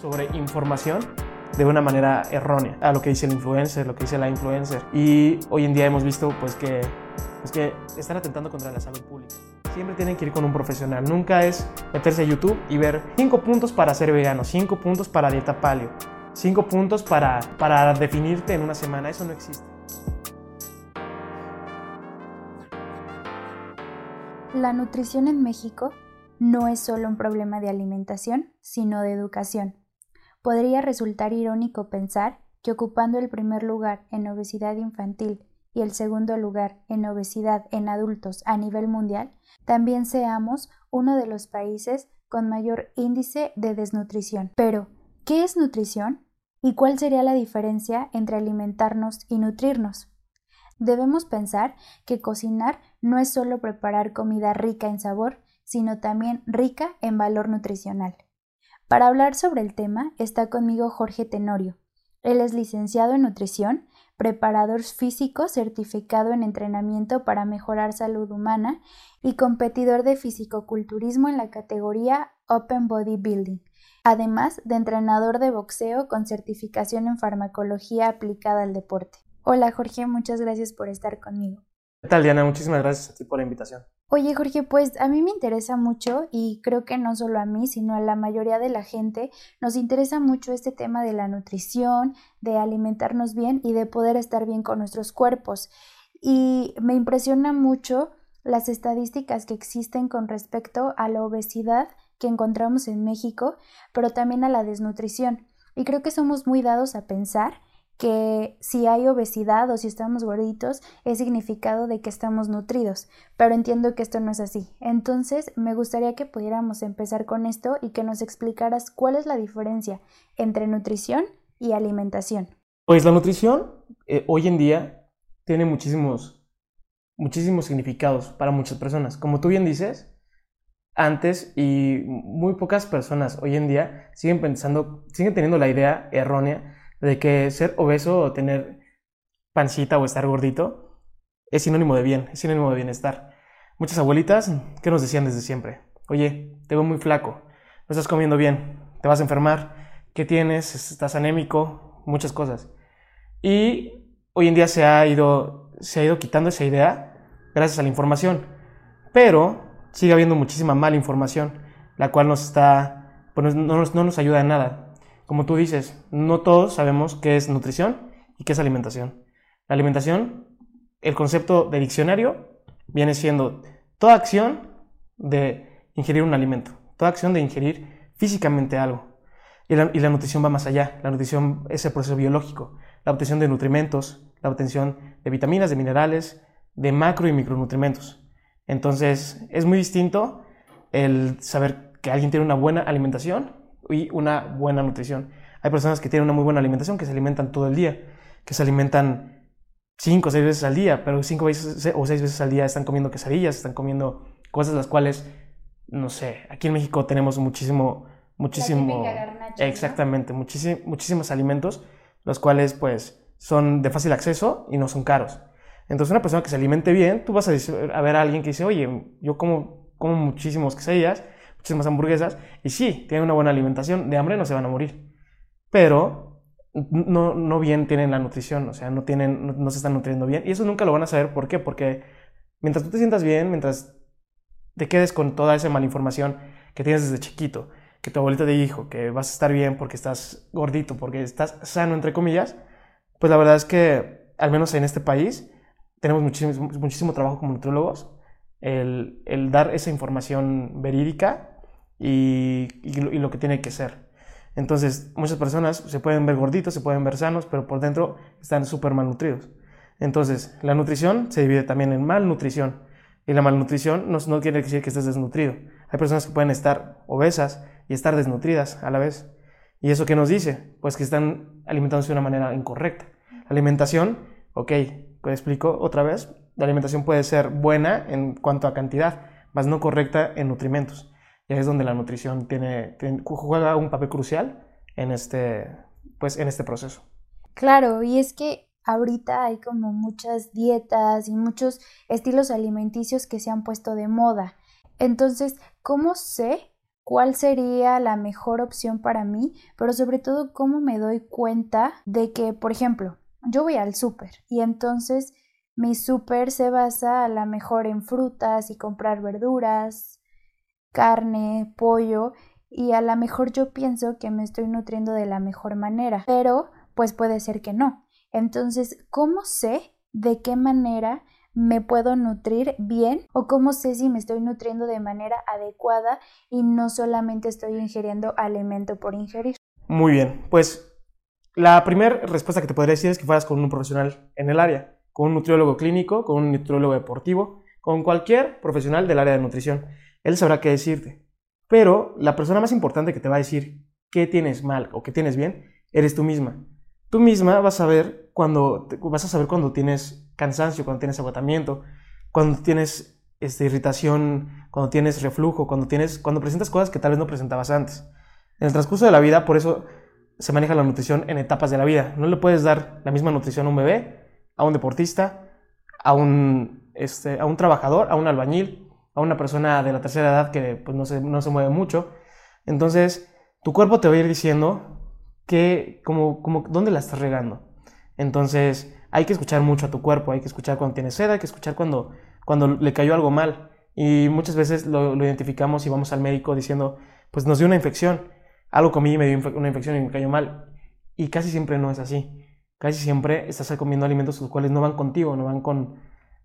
sobre información de una manera errónea a lo que dice el influencer, lo que dice la influencer. Y hoy en día hemos visto pues que, pues, que están atentando contra la salud pública. Siempre tienen que ir con un profesional. Nunca es meterse a YouTube y ver 5 puntos para ser vegano, 5 puntos para dieta paleo, 5 puntos para, para definirte en una semana. Eso no existe. La nutrición en México no es solo un problema de alimentación, sino de educación. Podría resultar irónico pensar que ocupando el primer lugar en obesidad infantil y el segundo lugar en obesidad en adultos a nivel mundial, también seamos uno de los países con mayor índice de desnutrición. Pero, ¿qué es nutrición? ¿Y cuál sería la diferencia entre alimentarnos y nutrirnos? Debemos pensar que cocinar no es solo preparar comida rica en sabor, sino también rica en valor nutricional. Para hablar sobre el tema está conmigo Jorge Tenorio. Él es licenciado en nutrición, preparador físico certificado en entrenamiento para mejorar salud humana y competidor de fisicoculturismo en la categoría Open Body Building, además de entrenador de boxeo con certificación en farmacología aplicada al deporte. Hola Jorge, muchas gracias por estar conmigo. ¿Qué tal Diana? Muchísimas gracias a ti por la invitación. Oye Jorge, pues a mí me interesa mucho y creo que no solo a mí, sino a la mayoría de la gente, nos interesa mucho este tema de la nutrición, de alimentarnos bien y de poder estar bien con nuestros cuerpos. Y me impresiona mucho las estadísticas que existen con respecto a la obesidad que encontramos en México, pero también a la desnutrición. Y creo que somos muy dados a pensar que si hay obesidad o si estamos gorditos es significado de que estamos nutridos, pero entiendo que esto no es así. Entonces, me gustaría que pudiéramos empezar con esto y que nos explicaras cuál es la diferencia entre nutrición y alimentación. Pues la nutrición eh, hoy en día tiene muchísimos, muchísimos significados para muchas personas. Como tú bien dices, antes y muy pocas personas hoy en día siguen pensando, siguen teniendo la idea errónea de que ser obeso o tener pancita o estar gordito es sinónimo de bien, es sinónimo de bienestar. Muchas abuelitas, ¿qué nos decían desde siempre? Oye, te veo muy flaco, no estás comiendo bien, te vas a enfermar, ¿qué tienes? ¿Estás anémico? Muchas cosas. Y hoy en día se ha ido, se ha ido quitando esa idea gracias a la información, pero sigue habiendo muchísima mala información, la cual nos está, pues no, nos, no nos ayuda en nada como tú dices, no todos sabemos qué es nutrición y qué es alimentación. La alimentación, el concepto de diccionario, viene siendo toda acción de ingerir un alimento, toda acción de ingerir físicamente algo. Y la, nutrición va más allá. La nutrición es el proceso biológico, la obtención de nutrimentos, la obtención de vitaminas, de minerales, de macro y micronutrimentos. Entonces, es muy distinto el saber que alguien tiene una buena alimentación y una buena nutrición. Hay personas que tienen una muy buena alimentación, que se alimentan todo el día, que se alimentan cinco o seis veces al día, pero cinco veces o seis veces al día están comiendo quesadillas, están comiendo cosas las cuales, no sé, aquí en México tenemos muchísimo, muchísimo, exactamente, muchísimos alimentos, los cuales pues son de fácil acceso y no son caros. Entonces una persona que se alimente bien, tú vas a, a ver a alguien que dice, oye, yo como, como muchísimos quesadillas, muchísimas hamburguesas, y sí, tienen una buena alimentación, de hambre no se van a morir, pero no, no bien tienen la nutrición, o sea, no, tienen, no, se están nutriendo bien, y eso nunca lo van a saber, ¿por qué? Porque mientras tú te sientas bien, mientras te quedes con toda esa malinformación que tienes desde chiquito, que tu abuelita te dijo que vas a estar bien porque estás gordito, porque estás sano, entre comillas, pues la verdad es que, al menos en este país, tenemos muchísimo, muchísimo trabajo como nutriólogos, el, el, dar esa información verídica y, lo, que tiene que ser. Entonces, muchas personas se pueden ver gorditos, se pueden ver sanos, pero por dentro están súper malnutridos. Entonces, la nutrición se divide también en malnutrición. Y la malnutrición no, no quiere decir que estés desnutrido. Hay personas que pueden estar obesas y estar desnutridas a la vez. ¿Y eso qué nos dice? Pues que están alimentándose de una manera incorrecta. La alimentación, ok, explico otra vez, la alimentación puede ser buena en cuanto a cantidad, mas no correcta en nutrimentos. Y es donde la nutrición tiene, juega un papel crucial en este, pues, en este proceso. Claro, y es que ahorita hay como muchas dietas y muchos estilos alimenticios que se han puesto de moda. Entonces, ¿cómo sé cuál sería la mejor opción para mí, pero sobre todo cómo me doy cuenta de que, por ejemplo, yo voy al súper y entonces mi súper se basa a la mejor en frutas y comprar verduras, carne, pollo y a lo mejor yo pienso que me estoy nutriendo de la mejor manera, pero pues puede ser que no. Entonces, ¿cómo sé de qué manera me puedo nutrir bien o cómo sé si me estoy nutriendo de manera adecuada y no solamente estoy ingiriendo alimento por ingerir. Muy bien, pues la primera respuesta que te podría decir es que fueras con un profesional en el área, con un nutriólogo clínico, con un nutriólogo deportivo, con cualquier profesional del área de nutrición. Él sabrá qué decirte. Pero la persona más importante que te va a decir qué tienes mal o qué tienes bien, eres tú misma. Tú misma vas a ver cuando vas a saber cuando tienes cansancio, cuando tienes agotamiento, cuando tienes este, irritación, cuando tienes reflujo, cuando, tienes, cuando presentas cosas que tal vez no presentabas antes. En el transcurso de la vida, por eso se maneja la nutrición en etapas de la vida. No le puedes dar la misma nutrición a un bebé, a un deportista, a un, este, a un trabajador, a un albañil, una persona de la tercera edad que pues, no, se, no se mueve mucho. Entonces, tu cuerpo te va a ir diciendo que, como, como, dónde la estás regando. Entonces, hay que escuchar mucho a tu cuerpo, hay que escuchar cuando tienes sed, hay que escuchar cuando, cuando le cayó algo mal. Y muchas veces lo, identificamos y vamos al médico diciendo, pues nos dio una infección, algo comí y me dio una infección y me cayó mal. Y casi siempre no es así. Casi siempre estás comiendo alimentos los cuales no van contigo, no van con...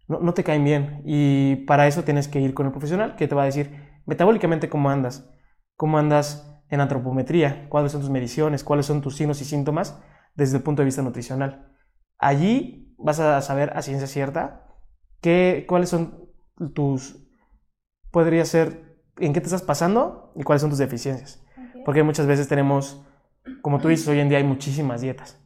No, no te caen bien. Y para eso tienes que ir con el profesional que te va a decir metabólicamente cómo andas, cómo andas en antropometría, cuáles son tus mediciones, cuáles son tus signos y síntomas desde el punto de vista nutricional. Allí vas a saber a ciencia cierta qué, cuáles son tus, podría ser, en qué te estás pasando y cuáles son tus deficiencias. Porque muchas veces tenemos, como tú dices, hoy en día hay muchísimas dietas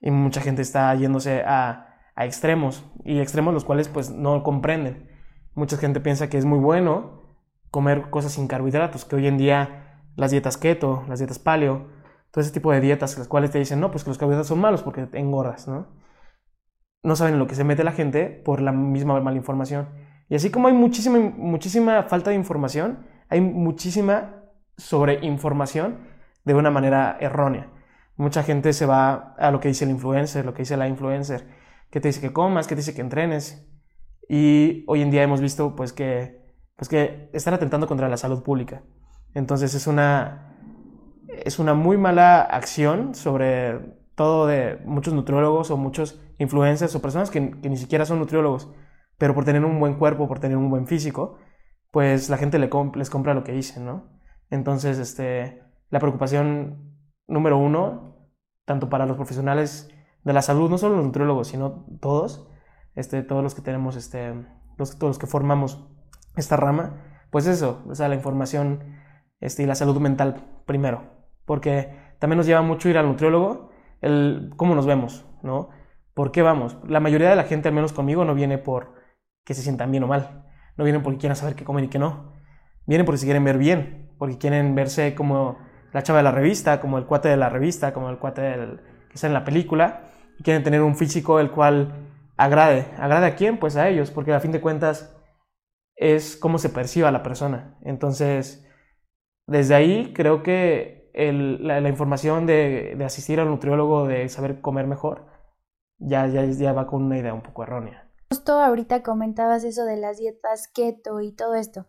y mucha gente está yéndose a, a extremos y extremos los cuales pues no comprenden. Mucha gente piensa que es muy bueno comer cosas sin carbohidratos, que hoy en día las dietas keto, las dietas paleo, todo ese tipo de dietas, las cuales te dicen, no, pues que los carbohidratos son malos porque te engordas, ¿no? No saben lo que se mete la gente por la misma mala información. Y así como hay muchísima, muchísima falta de información, hay muchísima sobreinformación de una manera errónea. Mucha gente se va a lo que dice el influencer, lo que dice la influencer, que te dice que comas, que te dice que entrenes. Y hoy en día hemos visto pues que, pues que están atentando contra la salud pública. Entonces es una, es una muy mala acción sobre todo de muchos nutriólogos o muchos influencers o personas que, ni siquiera son nutriólogos, pero por tener un buen cuerpo, por tener un buen físico, pues la gente les compra lo que dicen, ¿no? Entonces, este, la preocupación número uno, tanto para los profesionales de la salud, no solo los nutriólogos, sino todos, este, todos los que tenemos, este, los, todos los que formamos esta rama, pues eso, o sea, la información este, y la salud mental primero porque también nos lleva mucho ir al nutriólogo, el cómo nos vemos, ¿no? ¿Por qué vamos? La mayoría de la gente, al menos conmigo, no viene por que se sientan bien o mal, no vienen porque quieran saber qué comen y qué no, vienen porque se quieren ver bien, porque quieren verse como la chava de la revista, como el cuate de la revista, como el cuate del, que está en la película, quieren tener un físico el cual agrade. ¿Agrade a quién? Pues a ellos, porque a fin de cuentas es cómo se perciba la persona. Entonces, desde ahí creo que la, información de, asistir al nutriólogo, de saber comer mejor, ya, ya, ya va con una idea un poco errónea. Justo ahorita comentabas eso de las dietas keto y todo esto.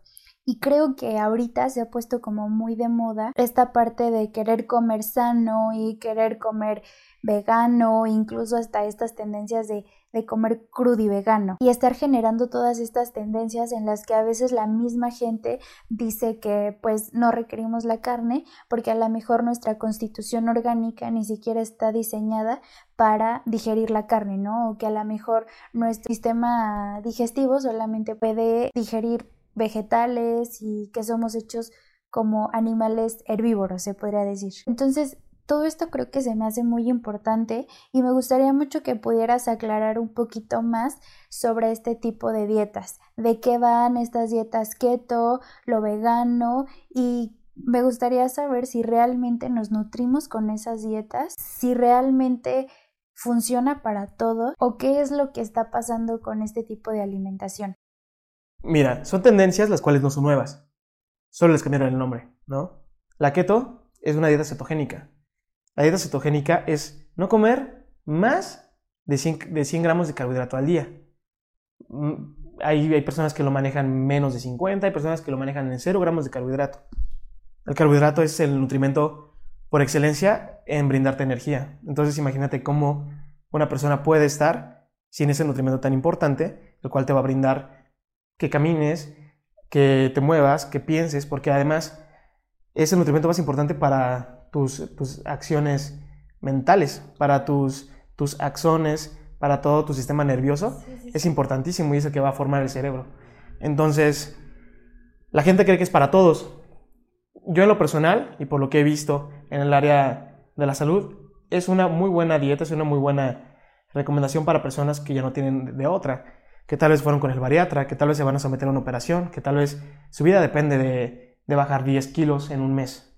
Y creo que ahorita se ha puesto como muy de moda esta parte de querer comer sano y querer comer vegano, incluso hasta estas tendencias de de comer crudo y vegano y estar generando todas estas tendencias en las que a veces la misma gente dice que pues no requerimos la carne porque a lo mejor nuestra constitución orgánica ni siquiera está diseñada para digerir la carne, ¿no? O que a lo mejor nuestro sistema digestivo solamente puede digerir vegetales y que somos hechos como animales herbívoros, se podría decir. Entonces, todo esto creo que se me hace muy importante y me gustaría mucho que pudieras aclarar un poquito más sobre este tipo de dietas, de qué van estas dietas keto, lo vegano y me gustaría saber si realmente nos nutrimos con esas dietas, si realmente funciona para todo o qué es lo que está pasando con este tipo de alimentación. Mira, son tendencias las cuales no son nuevas, solo les cambiaron el nombre, ¿no? La keto es una dieta cetogénica. La dieta cetogénica es no comer más de 100, de 100 gramos de carbohidrato al día. Mm, hay, hay personas que lo manejan menos de 50, hay personas que lo manejan en 0 gramos de carbohidrato. El carbohidrato es el nutrimento por excelencia en brindarte energía. Entonces imagínate cómo una persona puede estar sin ese nutrimento tan importante, el cual te va a brindar que camines, que te muevas, que pienses, porque además es el nutrimento más importante para tus, tus acciones mentales, para tus, tus axones, para todo tu sistema nervioso. Es importantísimo y es el que va a formar el cerebro. Entonces, la gente cree que es para todos. Yo en lo personal y por lo que he visto en el área de la salud, es una muy buena dieta, es una muy buena recomendación para personas que ya no tienen de otra, que tal vez fueron con el bariatra, que tal vez se van a someter a una operación, que tal vez su vida depende de, de bajar 10 kilos en un mes.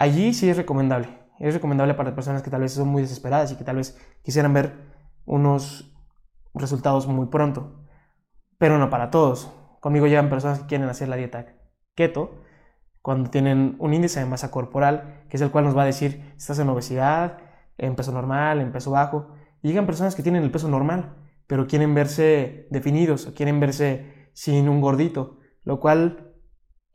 Allí sí es recomendable. Es recomendable para personas que tal vez son muy desesperadas y que tal vez quisieran ver unos resultados muy pronto. Pero no para todos. Conmigo llegan personas que quieren hacer la dieta keto cuando tienen un índice de masa corporal, que es el cual nos va a decir si estás en obesidad, en peso normal, en peso bajo. Llegan personas que tienen el peso normal, pero quieren verse definidos o quieren verse sin un gordito, lo cual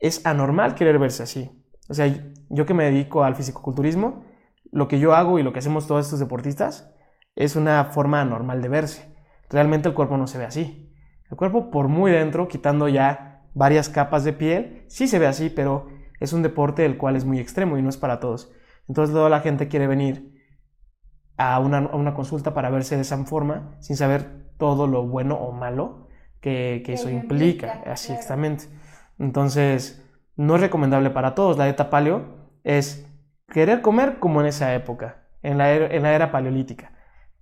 es anormal querer verse así. O sea, yo que me dedico al fisicoculturismo, lo que yo hago y lo que hacemos todos estos deportistas es una forma normal de verse. Realmente el cuerpo no se ve así. El cuerpo por muy dentro, quitando ya varias capas de piel, sí se ve así, pero es un deporte el cual es muy extremo y no es para todos. Entonces toda la gente quiere venir a una, consulta para verse de esa forma sin saber todo lo bueno o malo que, eso implica. Así exactamente. Entonces, no es recomendable para todos. La dieta paleo es querer comer como en esa época, en la, en la era paleolítica.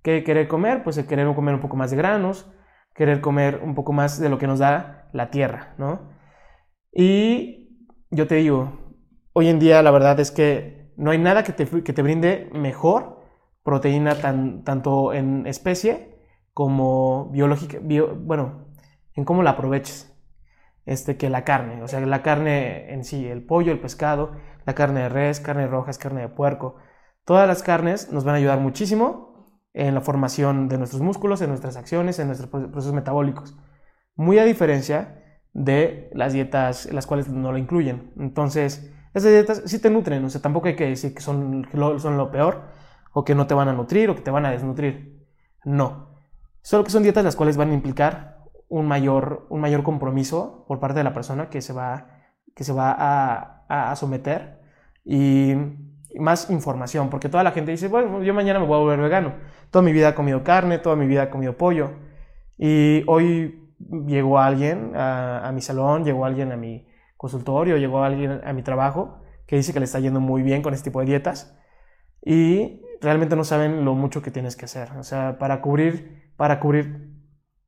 ¿Qué querer comer? Pues el querer comer un poco más de granos, querer comer un poco más de lo que nos da la tierra, ¿no? Y yo te digo, hoy en día la verdad es que no hay nada que te, que te brinde mejor proteína tan, tanto en especie como biológica, bueno, en cómo la aproveches, este, que la carne, o sea, la carne en sí, el pollo, el pescado, la carne de res, carne roja, carne de puerco, todas las carnes nos van a ayudar muchísimo en la formación de nuestros músculos, en nuestras acciones, en nuestros procesos metabólicos. Muy a diferencia de las dietas las cuales no lo incluyen. Entonces, esas dietas sí te nutren, o sea, tampoco hay que decir que son son lo peor, o que no te van a nutrir, o que te van a desnutrir. No. Solo que son dietas las cuales van a implicar un mayor, un mayor compromiso por parte de la persona que se va, que se va a, a someter. Y más información, porque toda la gente dice, bueno, yo mañana me voy a volver vegano. Toda mi vida he comido carne, toda mi vida he comido pollo. Y hoy llegó alguien a, mi salón, llegó alguien a mi consultorio, llegó alguien a mi trabajo que dice que le está yendo muy bien con este tipo de dietas y realmente no saben lo mucho que tienes que hacer. O sea, para cubrir, para cubrir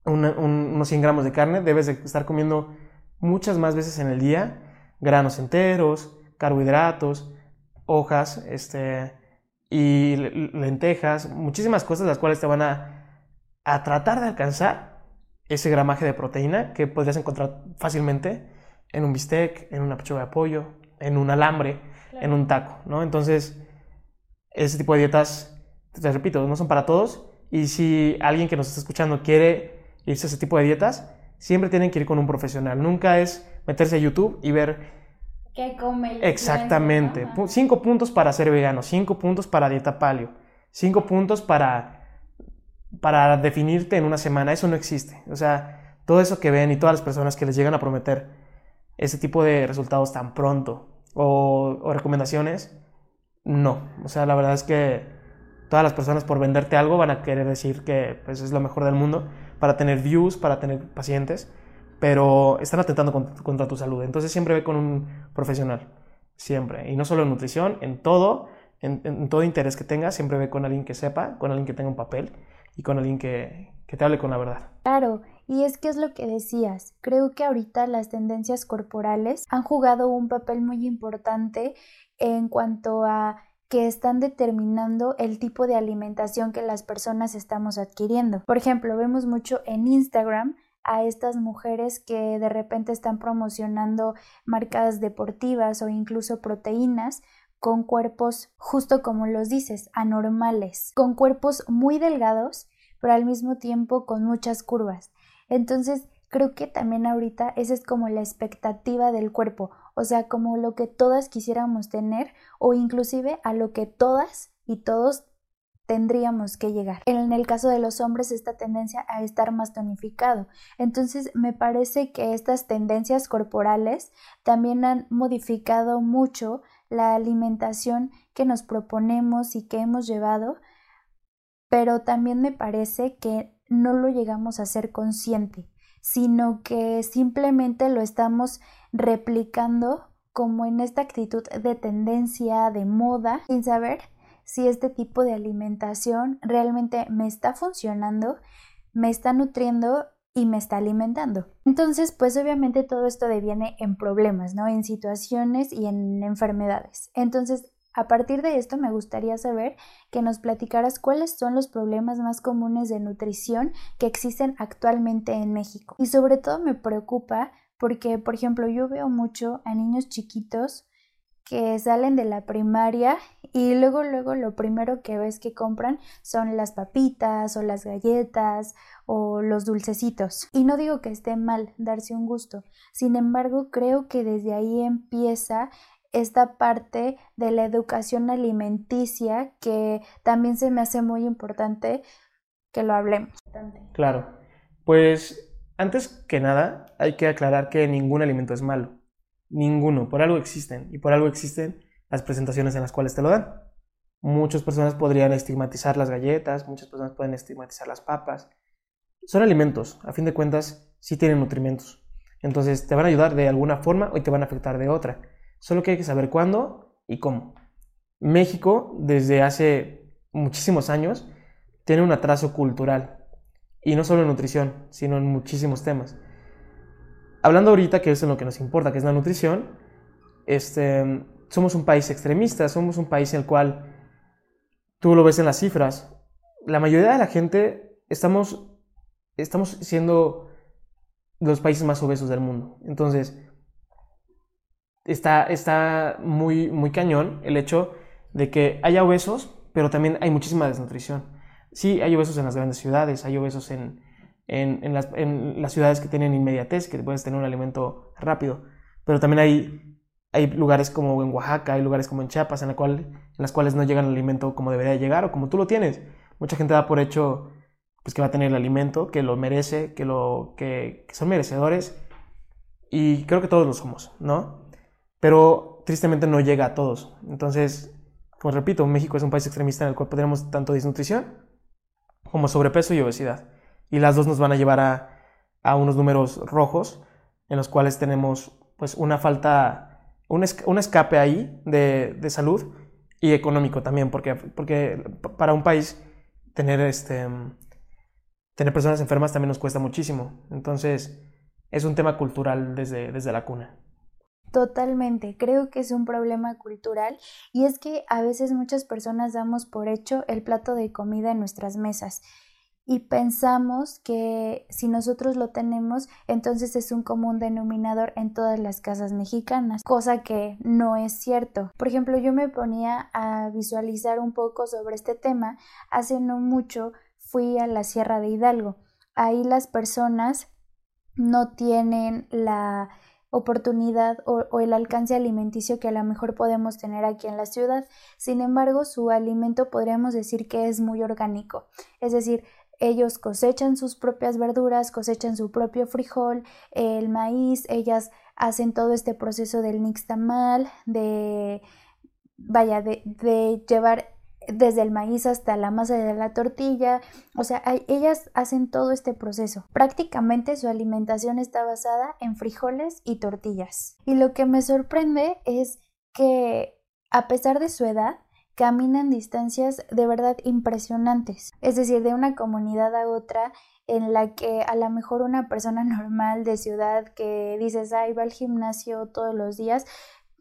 unos 100 gramos de carne debes de estar comiendo muchas más veces en el día granos enteros, carbohidratos, hojas este, y lentejas, muchísimas cosas las cuales te van a, a tratar de alcanzar ese gramaje de proteína que podrías encontrar fácilmente en un bistec, en una pechuga de pollo, en un alambre, en un taco, ¿no? Entonces, ese tipo de dietas, te repito, no son para todos y si alguien que nos está escuchando quiere irse a ese tipo de dietas, siempre tienen que ir con un profesional. Nunca es meterse a YouTube y ver ¿Qué come Exactamente. Cinco puntos para ser vegano, cinco puntos para dieta paleo, cinco puntos para, para definirte en una semana. Eso no existe. O sea, todo eso que ven y todas las personas que les llegan a prometer ese tipo de resultados tan pronto o, recomendaciones, no. O sea, la verdad es que todas las personas por venderte algo van a querer decir que pues, es lo mejor del mundo para tener views, para tener pacientes pero están atentando contra, tu salud. Entonces siempre ve con un profesional, siempre. Y no solo en nutrición, en todo, en, todo interés que tengas, siempre ve con alguien que sepa, con alguien que tenga un papel y con alguien que, que te hable con la verdad. Claro, y es que es lo que decías. Creo que ahorita las tendencias corporales han jugado un papel muy importante en cuanto a que están determinando el tipo de alimentación que las personas estamos adquiriendo. Por ejemplo, vemos mucho en Instagram a estas mujeres que de repente están promocionando marcas deportivas o incluso proteínas con cuerpos, justo como los dices, anormales, con cuerpos muy delgados, pero al mismo tiempo con muchas curvas. Entonces, creo que también ahorita esa es como la expectativa del cuerpo, o sea, como lo que todas quisiéramos tener o inclusive a lo que todas y todos tendríamos que llegar. En el caso de los hombres, esta tendencia a estar más tonificado. Entonces, me parece que estas tendencias corporales también han modificado mucho la alimentación que nos proponemos y que hemos llevado, pero también me parece que no lo llegamos a ser consciente, sino que simplemente lo estamos replicando como en esta actitud de tendencia, de moda, sin saber si este tipo de alimentación realmente me está funcionando, me está nutriendo y me está alimentando. Entonces, pues obviamente todo esto deviene en problemas, ¿no? En situaciones y en enfermedades. Entonces, a partir de esto me gustaría saber que nos platicaras cuáles son los problemas más comunes de nutrición que existen actualmente en México. Y sobre todo me preocupa porque, por ejemplo, yo veo mucho a niños chiquitos que salen de la primaria y luego luego lo primero que ves que compran son las papitas o las galletas o los dulcecitos. Y no digo que esté mal darse un gusto, sin embargo creo que desde ahí empieza esta parte de la educación alimenticia que también se me hace muy importante que lo hablemos. Claro, pues antes que nada hay que aclarar que ningún alimento es malo Ninguno. Por algo existen. Y por algo existen las presentaciones en las cuales te lo dan. Muchas personas podrían estigmatizar las galletas, muchas personas pueden estigmatizar las papas. Son alimentos, a fin de cuentas, sí tienen nutrimentos. Entonces te van a ayudar de alguna forma o te van a afectar de otra. Solo que hay que saber cuándo y cómo. México, desde hace muchísimos años, tiene un atraso cultural. Y no solo en nutrición, sino en muchísimos temas hablando ahorita, que es en lo que nos importa, que es la nutrición, este, somos un país extremista, somos un país en el cual tú lo ves en las cifras. La mayoría de la gente estamos, estamos siendo los países más obesos del mundo. Entonces, está, está muy, muy cañón el hecho de que haya obesos, pero también hay muchísima desnutrición. Sí, hay obesos en las grandes ciudades, hay obesos en, en, las, ciudades que tienen inmediatez, que puedes tener un alimento rápido. Pero también hay, hay lugares como en Oaxaca, hay lugares como en Chiapas, en, las cuales no llega el alimento como debería llegar o como tú lo tienes. Mucha gente da por hecho pues, que va a tener el alimento, que lo merece, que, lo, que, que son merecedores. Y creo que todos lo somos, ¿no? Pero tristemente no llega a todos. Entonces, como repito, México es un país extremista en el cual tenemos tanto desnutrición como sobrepeso y obesidad y las dos nos van a llevar a, unos números rojos en los cuales tenemos pues una falta, un, escape ahí de, salud y económico también, porque, porque para un país tener, este, tener personas enfermas también nos cuesta muchísimo. Entonces es un tema cultural desde, desde la cuna. Totalmente, creo que es un problema cultural y es que a veces muchas personas damos por hecho el plato de comida en nuestras mesas y pensamos que si nosotros lo tenemos, entonces es un común denominador en todas las casas mexicanas, cosa que no es cierto. Por ejemplo, yo me ponía a visualizar un poco sobre este tema. Hace no mucho fui a la Sierra de Hidalgo. Ahí las personas no tienen la oportunidad o, el alcance alimenticio que a lo mejor podemos tener aquí en la ciudad. Sin embargo, su alimento podríamos decir que es muy orgánico. Es decir, ellos cosechan sus propias verduras, cosechan su propio frijol, el maíz, ellas hacen todo este proceso del nixtamal, de, vaya, de llevar desde el maíz hasta la masa de la tortilla, o sea, ellas hacen todo este proceso. Prácticamente su alimentación está basada en frijoles y tortillas. Y lo que me sorprende es que a pesar de su edad, caminan distancias de verdad impresionantes, es decir, de una comunidad a otra en la que a lo mejor una persona normal de ciudad que dices, ay, va al gimnasio todos los días,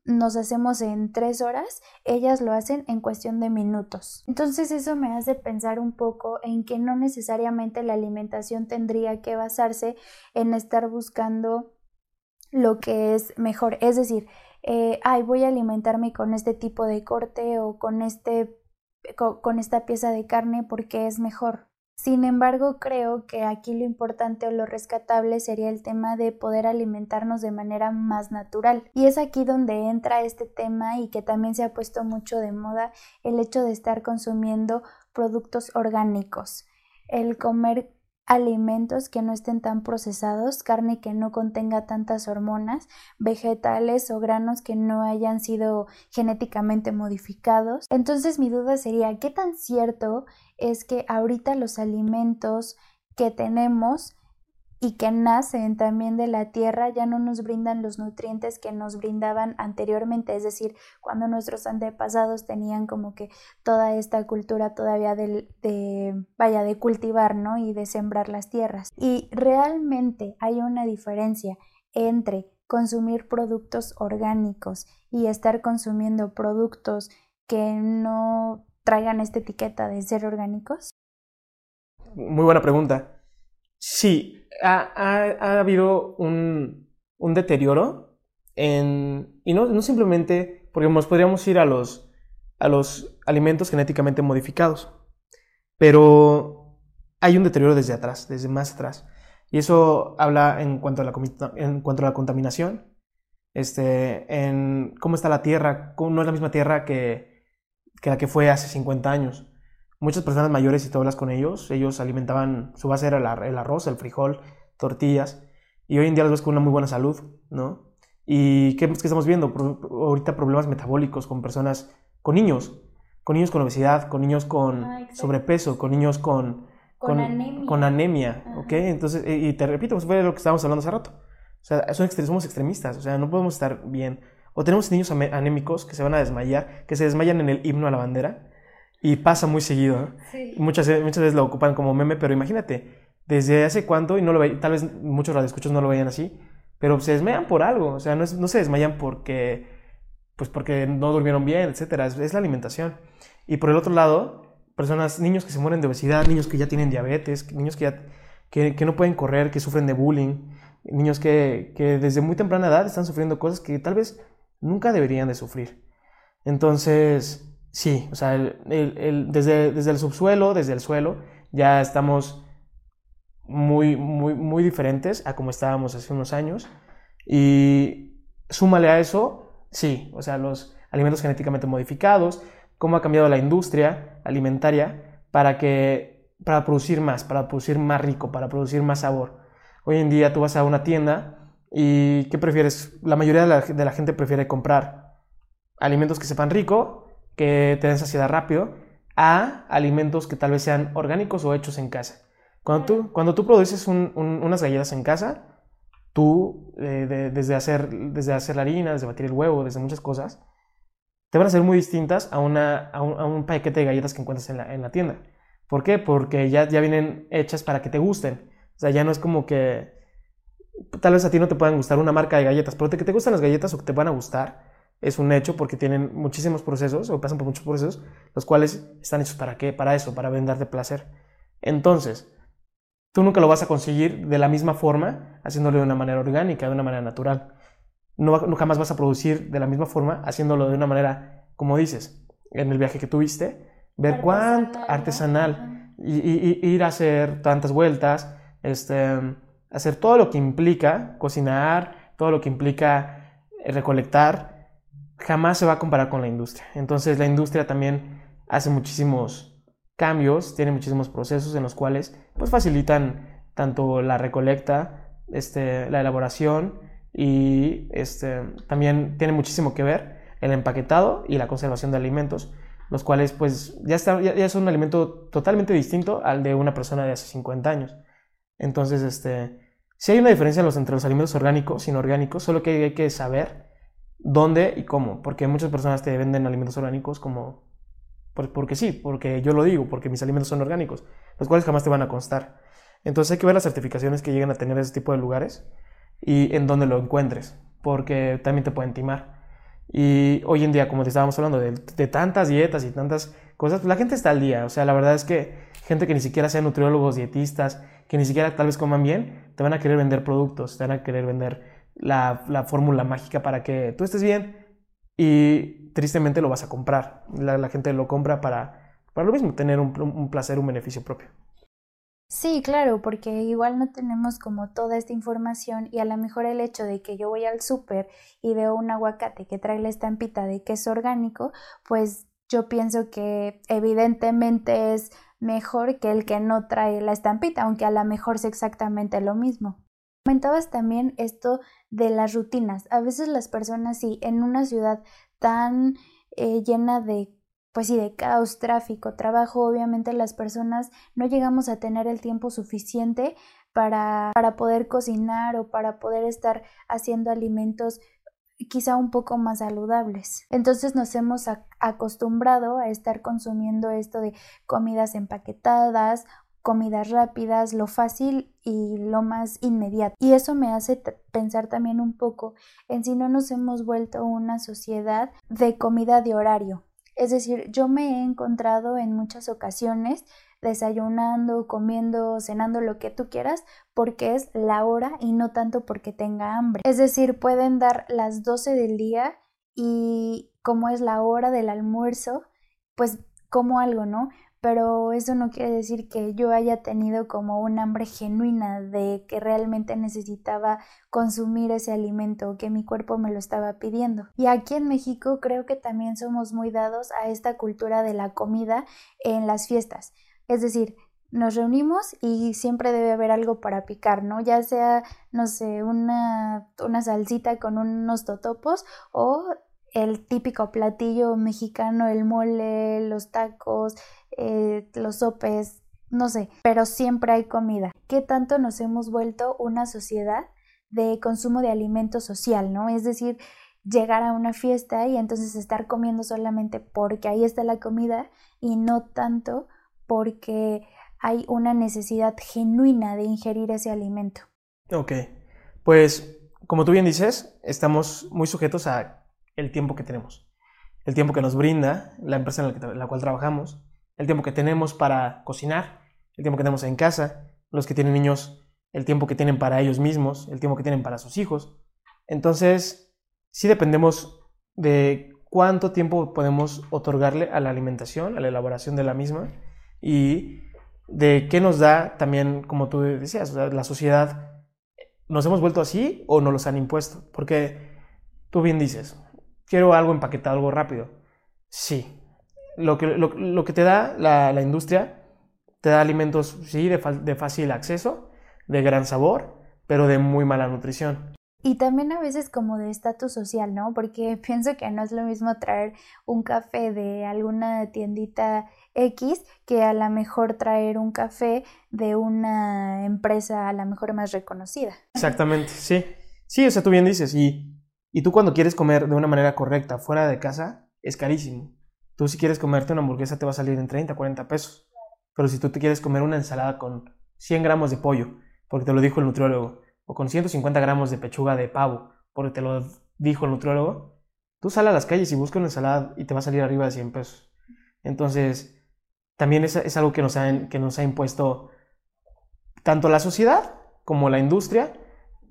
nos hacemos en tres horas, ellas lo hacen en cuestión de minutos. Entonces eso me hace pensar un poco en que no necesariamente la alimentación tendría que basarse en estar buscando lo que es mejor. Es decir, eh, ay, voy a alimentarme con este tipo de corte o con, este, con esta pieza de carne porque es mejor. Sin embargo, creo que aquí lo importante o lo rescatable sería el tema de poder alimentarnos de manera más natural. Y es aquí donde entra este tema y que también se ha puesto mucho de moda el hecho de estar consumiendo productos orgánicos. El comer alimentos que no estén tan procesados, carne que no contenga tantas hormonas, vegetales o granos que no hayan sido genéticamente modificados. Entonces mi duda sería, ¿qué tan cierto es que ahorita los alimentos que tenemos y que nacen también de la tierra ya no nos brindan los nutrientes que nos brindaban anteriormente, es decir, cuando nuestros antepasados tenían como que toda esta cultura todavía de, vaya, de cultivar, ¿no? Y de sembrar las tierras. Y realmente hay una diferencia entre consumir productos orgánicos y estar consumiendo productos que no traigan esta etiqueta de ser orgánicos? Muy buena pregunta. Sí, ha, habido un, deterioro en, y no, simplemente porque nos podríamos ir a los, a los alimentos genéticamente modificados, pero hay un deterioro desde atrás, desde más atrás. Y eso habla en cuanto a la, en cuanto a la contaminación, este, en cómo está la tierra, no es la misma tierra que, que la que fue hace 50 años muchas personas mayores, si tú hablas con ellos, ellos alimentaban, su base era el arroz, el frijol, tortillas, y hoy en día los ves con una muy buena salud, ¿no? ¿Y qué, estamos viendo? ahorita problemas metabólicos con personas, con niños, con niños con obesidad, con niños con ah, sobrepeso, con niños con, con, anemia, con anemia ¿ok? Entonces, y te repito, pues fue lo que estábamos hablando hace rato. O sea, somos extremistas, o sea, no podemos estar bien. O tenemos niños anémicos que se van a desmayar, que se desmayan en el himno a la bandera, y pasa muy seguido. Muchas, muchas veces lo ocupan como meme, pero imagínate, desde hace cuánto, y no lo ve, tal vez muchos radioescuchos no lo veían así, pero se desmayan por algo, o sea, no, no se desmayan porque, pues porque no durmieron bien, etcétera, es, la alimentación. Y por el otro lado, personas, niños que se mueren de obesidad, niños que ya tienen diabetes, niños que, ya, que, que no pueden correr, que sufren de bullying, niños que, que desde muy temprana edad están sufriendo cosas que tal vez nunca deberían de sufrir. Entonces, Sí, o sea, desde, desde el subsuelo, desde el suelo, ya estamos muy, muy, muy diferentes a como estábamos hace unos años. Y súmale a eso, sí, o sea, los alimentos genéticamente modificados, cómo ha cambiado la industria alimentaria para que para producir más, para producir más rico, para producir más sabor. Hoy en día tú vas a una tienda y ¿qué prefieres? La mayoría de la, de la gente prefiere comprar alimentos que sepan rico que te den saciedad rápido a alimentos que tal vez sean orgánicos o hechos en casa. Cuando tú, cuando tú produces unas galletas en casa, tú, eh, desde, hacer, desde hacer la harina, desde batir el huevo, desde muchas cosas, te van a ser muy distintas a, una, a, un, paquete de galletas que encuentras en la, en la, tienda. ¿Por qué? Porque ya, ya vienen hechas para que te gusten. O sea, ya no es como que tal vez a ti no te puedan gustar una marca de galletas, pero que te gustan las galletas o que te van a gustar, es un hecho porque tienen muchísimos procesos o pasan por muchos procesos, los cuales están hechos para qué? Para eso, para de placer. Entonces, tú nunca lo vas a conseguir de la misma forma haciéndolo de una manera orgánica, de una manera natural. No, jamás vas a producir de la misma forma haciéndolo de una manera, como dices, en el viaje que tuviste, ver cuánto artesanal y, ir a hacer tantas vueltas, este, hacer todo lo que implica cocinar, todo lo que implica recolectar, jamás se va a comparar con la industria. Entonces la industria también hace muchísimos cambios, tiene muchísimos procesos en los cuales pues facilitan tanto la recolecta, este, la elaboración y este, también tiene muchísimo que ver el empaquetado y la conservación de alimentos, los cuales pues ya, está, ya, son un alimento totalmente distinto al de una persona de hace 50 años. Entonces, este, si hay una diferencia entre los alimentos orgánicos y inorgánicos, solo que hay que saber dónde y cómo, porque muchas personas te venden alimentos orgánicos como porque sí, porque yo lo digo, porque mis alimentos son orgánicos, los cuales jamás te van a constar. Entonces hay que ver las certificaciones que llegan a tener ese tipo de lugares y en dónde lo encuentres, porque también te pueden timar. Y hoy en día, como te estábamos hablando, de, tantas dietas y tantas cosas, pues la gente está al día. O sea, la verdad es que gente que ni siquiera sean nutriólogos, dietistas, que ni siquiera tal vez coman bien, te van a querer vender productos, te van a querer vender la, la fórmula mágica para que tú estés bien y tristemente lo vas a comprar. La, gente lo compra para, para lo mismo, tener un, un placer, un beneficio propio. Sí, claro, porque igual no tenemos como toda esta información y a lo mejor el hecho de que yo voy al súper y veo un aguacate que trae la estampita de que es orgánico, pues yo pienso que evidentemente es mejor que el que no trae la estampita, aunque a lo mejor es exactamente lo mismo. Comentabas también esto de las rutinas. A veces las personas, sí, en una ciudad tan eh, llena de pues sí, de caos, tráfico, trabajo, obviamente las personas no llegamos a tener el tiempo suficiente para, para poder cocinar o para poder estar haciendo alimentos quizá un poco más saludables. Entonces nos hemos acostumbrado a estar consumiendo esto de comidas empaquetadas, comidas rápidas, lo fácil y lo más inmediato. Y eso me hace pensar también un poco en si no nos hemos vuelto una sociedad de comida de horario, es decir, yo me he encontrado en muchas ocasiones desayunando, comiendo, cenando, lo que tú quieras, porque es la hora y no tanto porque tenga hambre. Es decir, pueden dar las 12 del día y como es la hora del almuerzo, pues como algo, ¿no? Pero eso no quiere decir que yo haya tenido como un hambre genuina de que realmente necesitaba consumir ese alimento, que mi cuerpo me lo estaba pidiendo. Y aquí en México creo que también somos muy dados a esta cultura de la comida en las fiestas. Es decir, nos reunimos y siempre debe haber algo para picar, ¿no? Ya sea, no sé, una, una salsita con unos totopos o el típico platillo mexicano, el mole, los tacos, eh, los sopes, no sé, pero siempre hay comida. ¿Qué tanto nos hemos vuelto una sociedad de consumo de alimento social, ¿no? Es decir, llegar a una fiesta y entonces estar comiendo solamente porque ahí está la comida y no tanto porque hay una necesidad genuina de ingerir ese alimento. Ok, pues como tú bien dices, estamos muy sujetos a el tiempo que tenemos, el tiempo que nos brinda la empresa en la, cual trabajamos, el tiempo que tenemos para cocinar, el tiempo que tenemos en casa, los que tienen niños, el tiempo que tienen para ellos mismos, el tiempo que tienen para sus hijos. Entonces, sí dependemos de cuánto tiempo podemos otorgarle a la alimentación, a la elaboración de la misma y de qué nos da también, como tú decías, la sociedad. ¿Nos hemos vuelto así o nos los han impuesto? Porque tú bien dices, quiero algo empaquetado, algo rápido. Sí. Lo que, lo, que te da la, la, industria, te da alimentos, sí, de, de fácil acceso, de gran sabor, pero de muy mala nutrición. Y también a veces como de estatus social, ¿no? Porque pienso que no es lo mismo traer un café de alguna tiendita X que a lo mejor traer un café de una empresa a lo mejor más reconocida. Exactamente, sí. Sí, o sea, tú bien dices, y y tú cuando quieres comer de una manera correcta fuera de casa, es carísimo. Tú si quieres comerte una hamburguesa te va a salir en 30, 40 pesos. Pero si tú te quieres comer una ensalada con 100 gramos de pollo, porque te lo dijo el nutriólogo, o con 150 gramos de pechuga de pavo, porque te lo dijo el nutriólogo, tú sal a las calles y busca una ensalada y te va a salir arriba de 100 pesos. Entonces, también es, algo que nos ha impuesto tanto la sociedad como la industria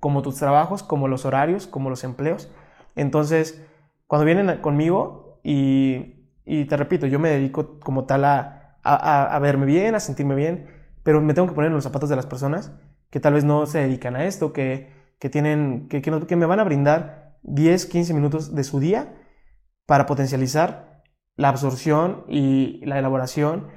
como tus trabajos, como los horarios, como los empleos. Entonces, cuando vienen conmigo y, y te repito, yo me dedico como tal a, a, verme bien, a sentirme bien, pero me tengo que poner en los zapatos de las personas que tal vez no se dedican a esto, que, que tienen, que, que, me van a brindar 10, 15 minutos de su día para potencializar la absorción y la elaboración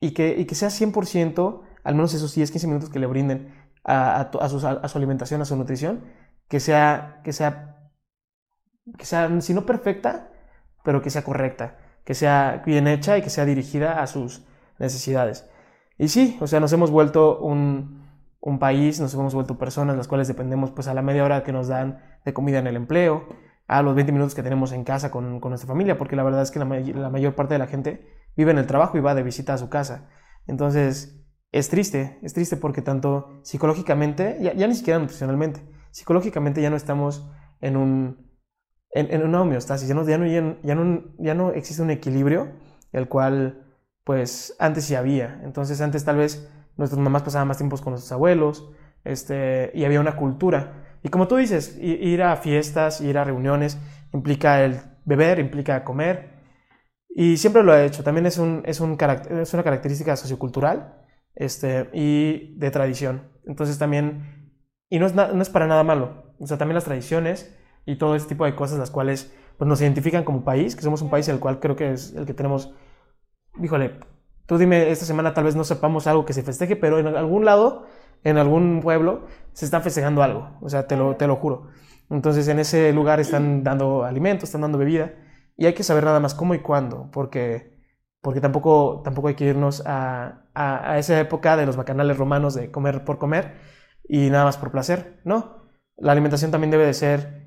y que, y que sea 100%, al menos esos 10, 15 minutos que le brinden a, su, alimentación, a su nutrición, que sea, que sea, que sea, si no perfecta, pero que sea correcta, que sea bien hecha y que sea dirigida a sus necesidades. Y sí, o sea, nos hemos vuelto un, un país, nos hemos vuelto personas las cuales dependemos pues a la media hora que nos dan de comida en el empleo, a los 20 minutos que tenemos en casa con, con nuestra familia, porque la verdad es que la, la, mayor parte de la gente vive en el trabajo y va de visita a su casa. Entonces, es triste, es triste porque tanto psicológicamente, ya, ni siquiera nutricionalmente, psicológicamente ya no estamos en un, en, una homeostasis, ya no, ya, no, ya, no, ya no existe un equilibrio, el cual pues antes sí había. Entonces antes tal vez nuestras mamás pasaban más tiempos con nuestros abuelos, este, y había una cultura. Y como tú dices, ir a fiestas, ir a reuniones, implica el beber, implica comer, y siempre lo ha hecho. También es, un, es, un es una característica sociocultural este, y de tradición. Entonces también, y no es, no es para nada malo. O sea, también las tradiciones y todo ese tipo de cosas, las cuales pues, nos identifican como país, que somos un país el cual creo que es el que tenemos, híjole, tú dime, esta semana tal vez no sepamos algo que se festeje, pero en algún lado, en algún pueblo, se está festejando algo, o sea, te lo, te lo juro. Entonces en ese lugar están dando alimentos, están dando bebida, y hay que saber nada más cómo y cuándo, porque, porque tampoco, tampoco hay que irnos a, a, a esa época de los bacanales romanos de comer por comer y nada más por placer, ¿no? La alimentación también debe de ser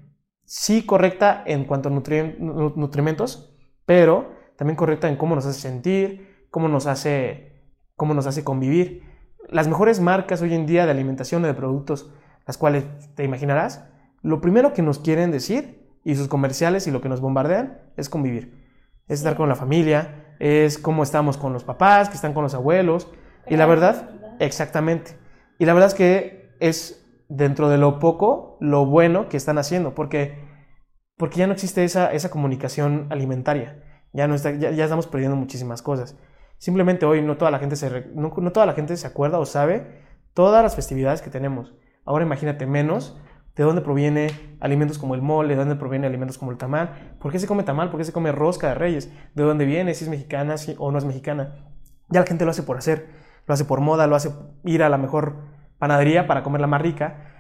sí correcta en cuanto a nutrimentos, pero también correcta en cómo nos hace sentir, cómo nos hace, cómo nos hace convivir. Las mejores marcas hoy en día de alimentación o de productos, las cuales te imaginarás, lo primero que nos quieren decir y sus comerciales y lo que nos bombardean es convivir. Es estar con la familia, es cómo estamos con los papás, que están con los abuelos. Y la verdad, exactamente. Y la verdad es que es dentro de lo poco, lo bueno que están haciendo, porque, porque ya no existe esa, esa comunicación alimentaria, ya, no está, ya, estamos perdiendo muchísimas cosas. Simplemente hoy no toda, la gente se, no, toda la gente se acuerda o sabe todas las festividades que tenemos. Ahora imagínate menos de dónde proviene alimentos como el mole, de dónde proviene alimentos como el tamal, por qué se come tamal, por qué se come rosca de reyes, de dónde viene, si es mexicana si, o no es mexicana. Ya la gente lo hace por hacer, lo hace por moda, lo hace ir a la mejor panadería para comer la más rica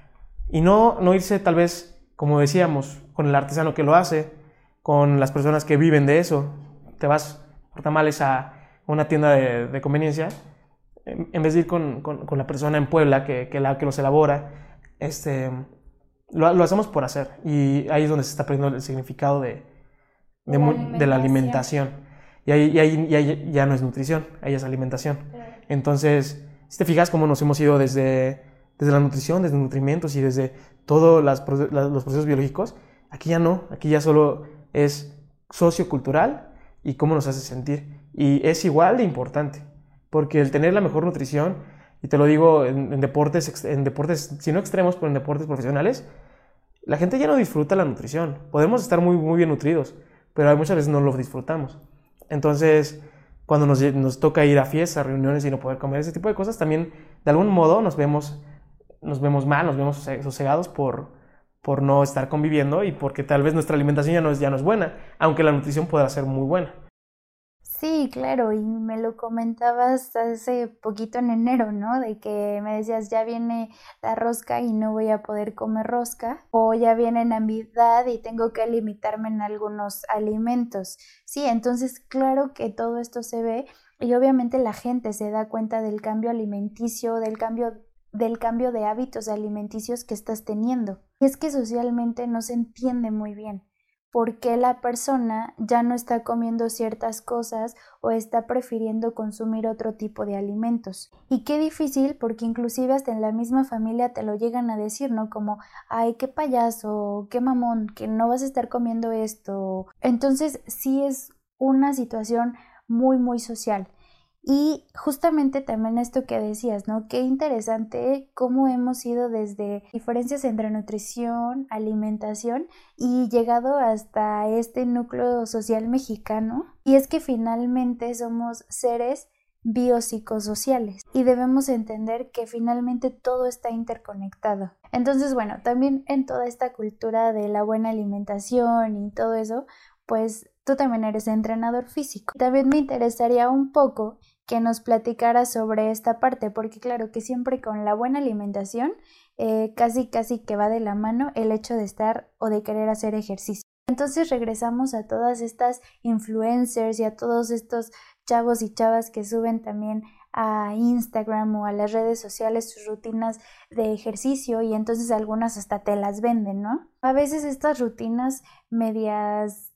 y no, no irse tal vez, como decíamos, con el artesano que lo hace, con las personas que viven de eso. Te vas por tamales a una tienda de, conveniencia, en, vez de ir con, con, la persona en Puebla que, que, la, que los elabora, este, lo, lo, hacemos por hacer. Y ahí es donde se está perdiendo el significado de, de, la, de la alimentación. Y ahí, y ahí, y ahí, ya no es nutrición, ahí es alimentación. Entonces, si te fijas cómo nos hemos ido desde, desde la nutrición, desde nutrimentos y desde todos los procesos biológicos, aquí ya no, aquí ya solo es sociocultural y cómo nos hace sentir. Y es igual de importante, porque el tener la mejor nutrición, y te lo digo en, deportes, en deportes, si no extremos, pero en deportes profesionales, la gente ya no disfruta la nutrición. Podemos estar muy, muy bien nutridos, pero muchas veces no lo disfrutamos. Entonces, cuando nos, toca ir a fiestas, reuniones y no poder comer ese tipo de cosas, también de algún modo nos vemos, nos vemos mal, nos vemos sosegados por, por no estar conviviendo y porque tal vez nuestra alimentación ya no es, ya no es buena, aunque la nutrición pueda ser muy buena. Sí, claro, y me lo comentabas hace poquito en enero, ¿no? De que me decías, ya viene la rosca y no voy a poder comer rosca, o ya viene Navidad y tengo que limitarme en algunos alimentos. Sí, entonces claro que todo esto se ve y obviamente la gente se da cuenta del cambio alimenticio, del cambio del cambio de hábitos alimenticios que estás teniendo. Y es que socialmente no se entiende muy bien por qué la persona ya no está comiendo ciertas cosas o está prefiriendo consumir otro tipo de alimentos. Y qué difícil porque inclusive hasta en la misma familia te lo llegan a decir, ¿no? Como, ay, qué payaso, qué mamón, que no vas a estar comiendo esto. Entonces sí es una situación muy, muy social. Y justamente también esto que decías, ¿no? Qué interesante cómo hemos ido desde diferencias entre nutrición, alimentación y llegado hasta este núcleo social mexicano. Y es que finalmente somos seres biopsicosociales y debemos entender que finalmente todo está interconectado. Entonces, bueno, también en toda esta cultura de la buena alimentación y todo eso, pues tú también eres entrenador físico. También me interesaría un poco que nos platicara sobre esta parte, porque claro que siempre con la buena alimentación eh, casi casi que va de la mano el hecho de estar o de querer hacer ejercicio. Entonces regresamos a todas estas influencers y a todos estos chavos y chavas que suben también a Instagram o a las redes sociales sus rutinas de ejercicio y entonces algunas hasta te las venden, ¿no? A veces estas rutinas medias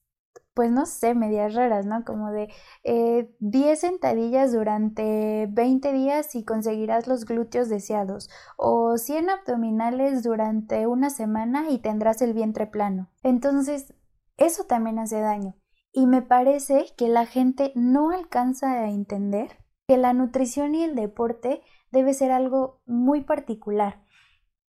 pues no sé, medias raras, ¿no? Como de 10 eh, sentadillas durante 20 días y conseguirás los glúteos deseados, o 100 abdominales durante una semana y tendrás el vientre plano. Entonces, Eso también hace daño. Y me parece que la gente no alcanza a entender que la nutrición y el deporte debe ser algo muy particular,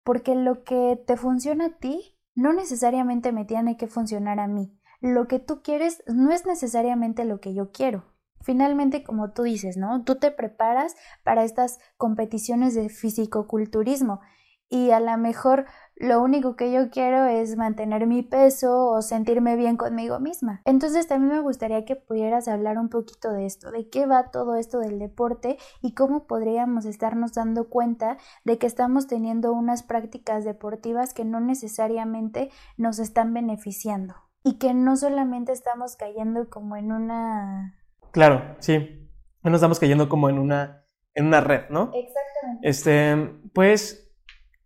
porque lo que te funciona a ti no necesariamente me tiene que funcionar a mí. Lo que tú quieres no es necesariamente lo que yo quiero. Finalmente, como tú dices, ¿no? Tú te preparas para estas competiciones de fisicoculturismo y a lo mejor lo único que yo quiero es mantener mi peso o sentirme bien conmigo misma. Entonces también me gustaría que pudieras hablar un poquito de esto, de qué va todo esto del deporte y cómo podríamos estarnos dando cuenta de que estamos teniendo unas prácticas deportivas que no necesariamente nos están beneficiando y que no solamente estamos cayendo como en una... Claro, sí, no estamos cayendo como en una, en una red, ¿no? Exactamente. Este, pues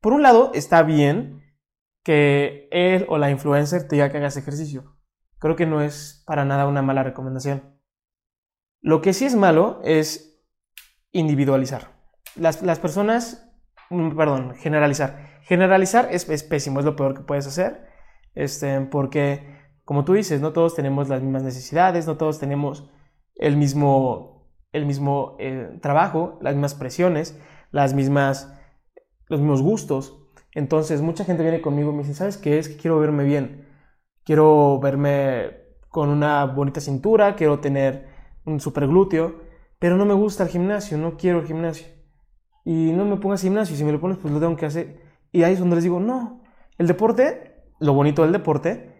por un lado, está bien que él o la influencer te diga que hagas ejercicio. Creo que no es para nada una mala recomendación. Lo que sí es malo es individualizar. Las, personas, mm, perdón, generalizar. Generalizar es, pésimo, es lo peor que puedes hacer. Este, porque, como tú dices, no todos tenemos las mismas necesidades, no todos tenemos el mismo, el mismo eh, trabajo, las mismas presiones, las mismas los mismos gustos. Entonces mucha gente viene conmigo y me dice, ¿sabes qué es? Que quiero verme bien. Quiero verme con una bonita cintura, quiero tener un super glúteo, pero no me gusta el gimnasio, no quiero el gimnasio. Y no me pongas gimnasio, si me lo pones pues lo tengo que hacer. Y ahí es donde les digo, no, el deporte, lo bonito del deporte,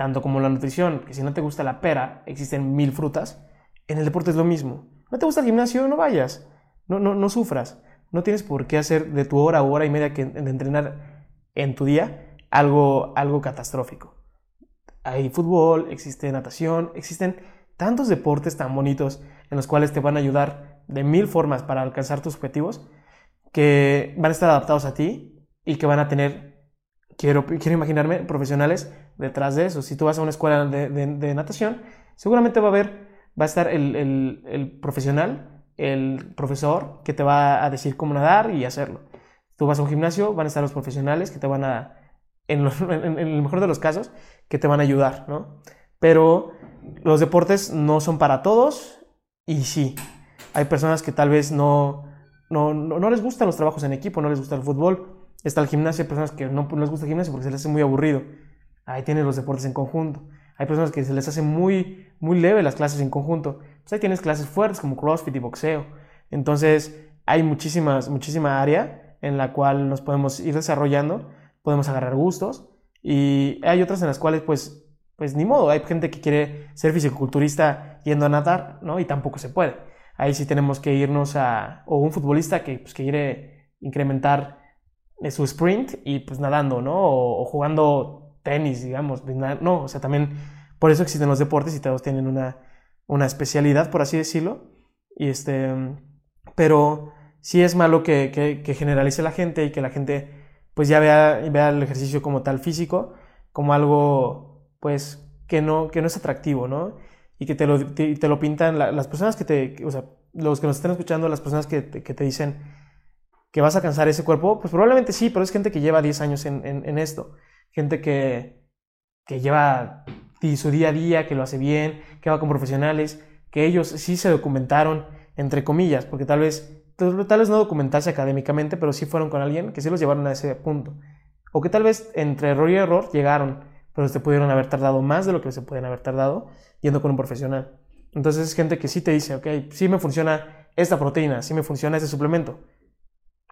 tanto como la nutrición, que si no te gusta la pera, existen mil frutas, en el deporte es lo mismo. No te gusta el gimnasio, no vayas, no, no, no sufras. No tienes por qué hacer de tu hora o hora y media de entrenar en tu día algo, algo catastrófico. Hay fútbol, existe natación, existen tantos deportes tan bonitos en los cuales te van a ayudar de mil formas para alcanzar tus objetivos que van a estar adaptados a ti y que van a tener, quiero, quiero imaginarme, profesionales detrás de eso. Si tú vas a una escuela de, natación, seguramente va a haber, va a estar el, el profesional el profesor que te va a decir cómo nadar y hacerlo. Tú vas a un gimnasio, van a estar los profesionales que te van a, en, el mejor de los casos, que te van a ayudar, ¿no? Pero los deportes no son para todos y sí, hay personas que tal vez no, no, no, les gustan los trabajos en equipo, no les gusta el fútbol. Está el gimnasio, hay personas que no, les gusta el gimnasio porque se les hace muy aburrido. Ahí tienes los deportes en conjunto. Hay personas que se les hace muy, muy leve las clases en conjunto. Pues ahí tienes clases fuertes como CrossFit y boxeo. Entonces, hay muchísimas, muchísima área en la cual nos podemos ir desarrollando, podemos agarrar gustos y hay otras en las cuales pues, pues ni modo, hay gente que quiere ser fisicoculturista yendo a nadar, ¿no? Y tampoco se puede. Ahí sí tenemos que irnos a, o un futbolista que, pues, que quiere incrementar su sprint y pues nadando, ¿no? o jugando tenis, digamos. No, o sea, también por eso existen los deportes y todos tienen una, una especialidad, por así decirlo. Y este, pero sí es malo que, que, generalice la gente y que la gente pues ya vea, vea el ejercicio como tal físico, como algo pues que no, que no es atractivo, ¿no? Y que te lo, te, lo pintan las personas que te, o sea, los que nos están escuchando, las personas que que te dicen que vas a cansar ese cuerpo, pues probablemente sí, pero es gente que lleva 10 años en, en, esto gente que, que lleva su día a día, que lo hace bien, que va con profesionales, que ellos sí se documentaron, entre comillas, porque tal vez, tal vez no documentarse académicamente, pero sí fueron con alguien que sí los llevaron a ese punto. O que tal vez entre error y error llegaron, pero se pudieron haber tardado más de lo que se pueden haber tardado yendo con un profesional. Entonces es gente que sí te dice, ok, sí me funciona esta proteína, sí me funciona este suplemento.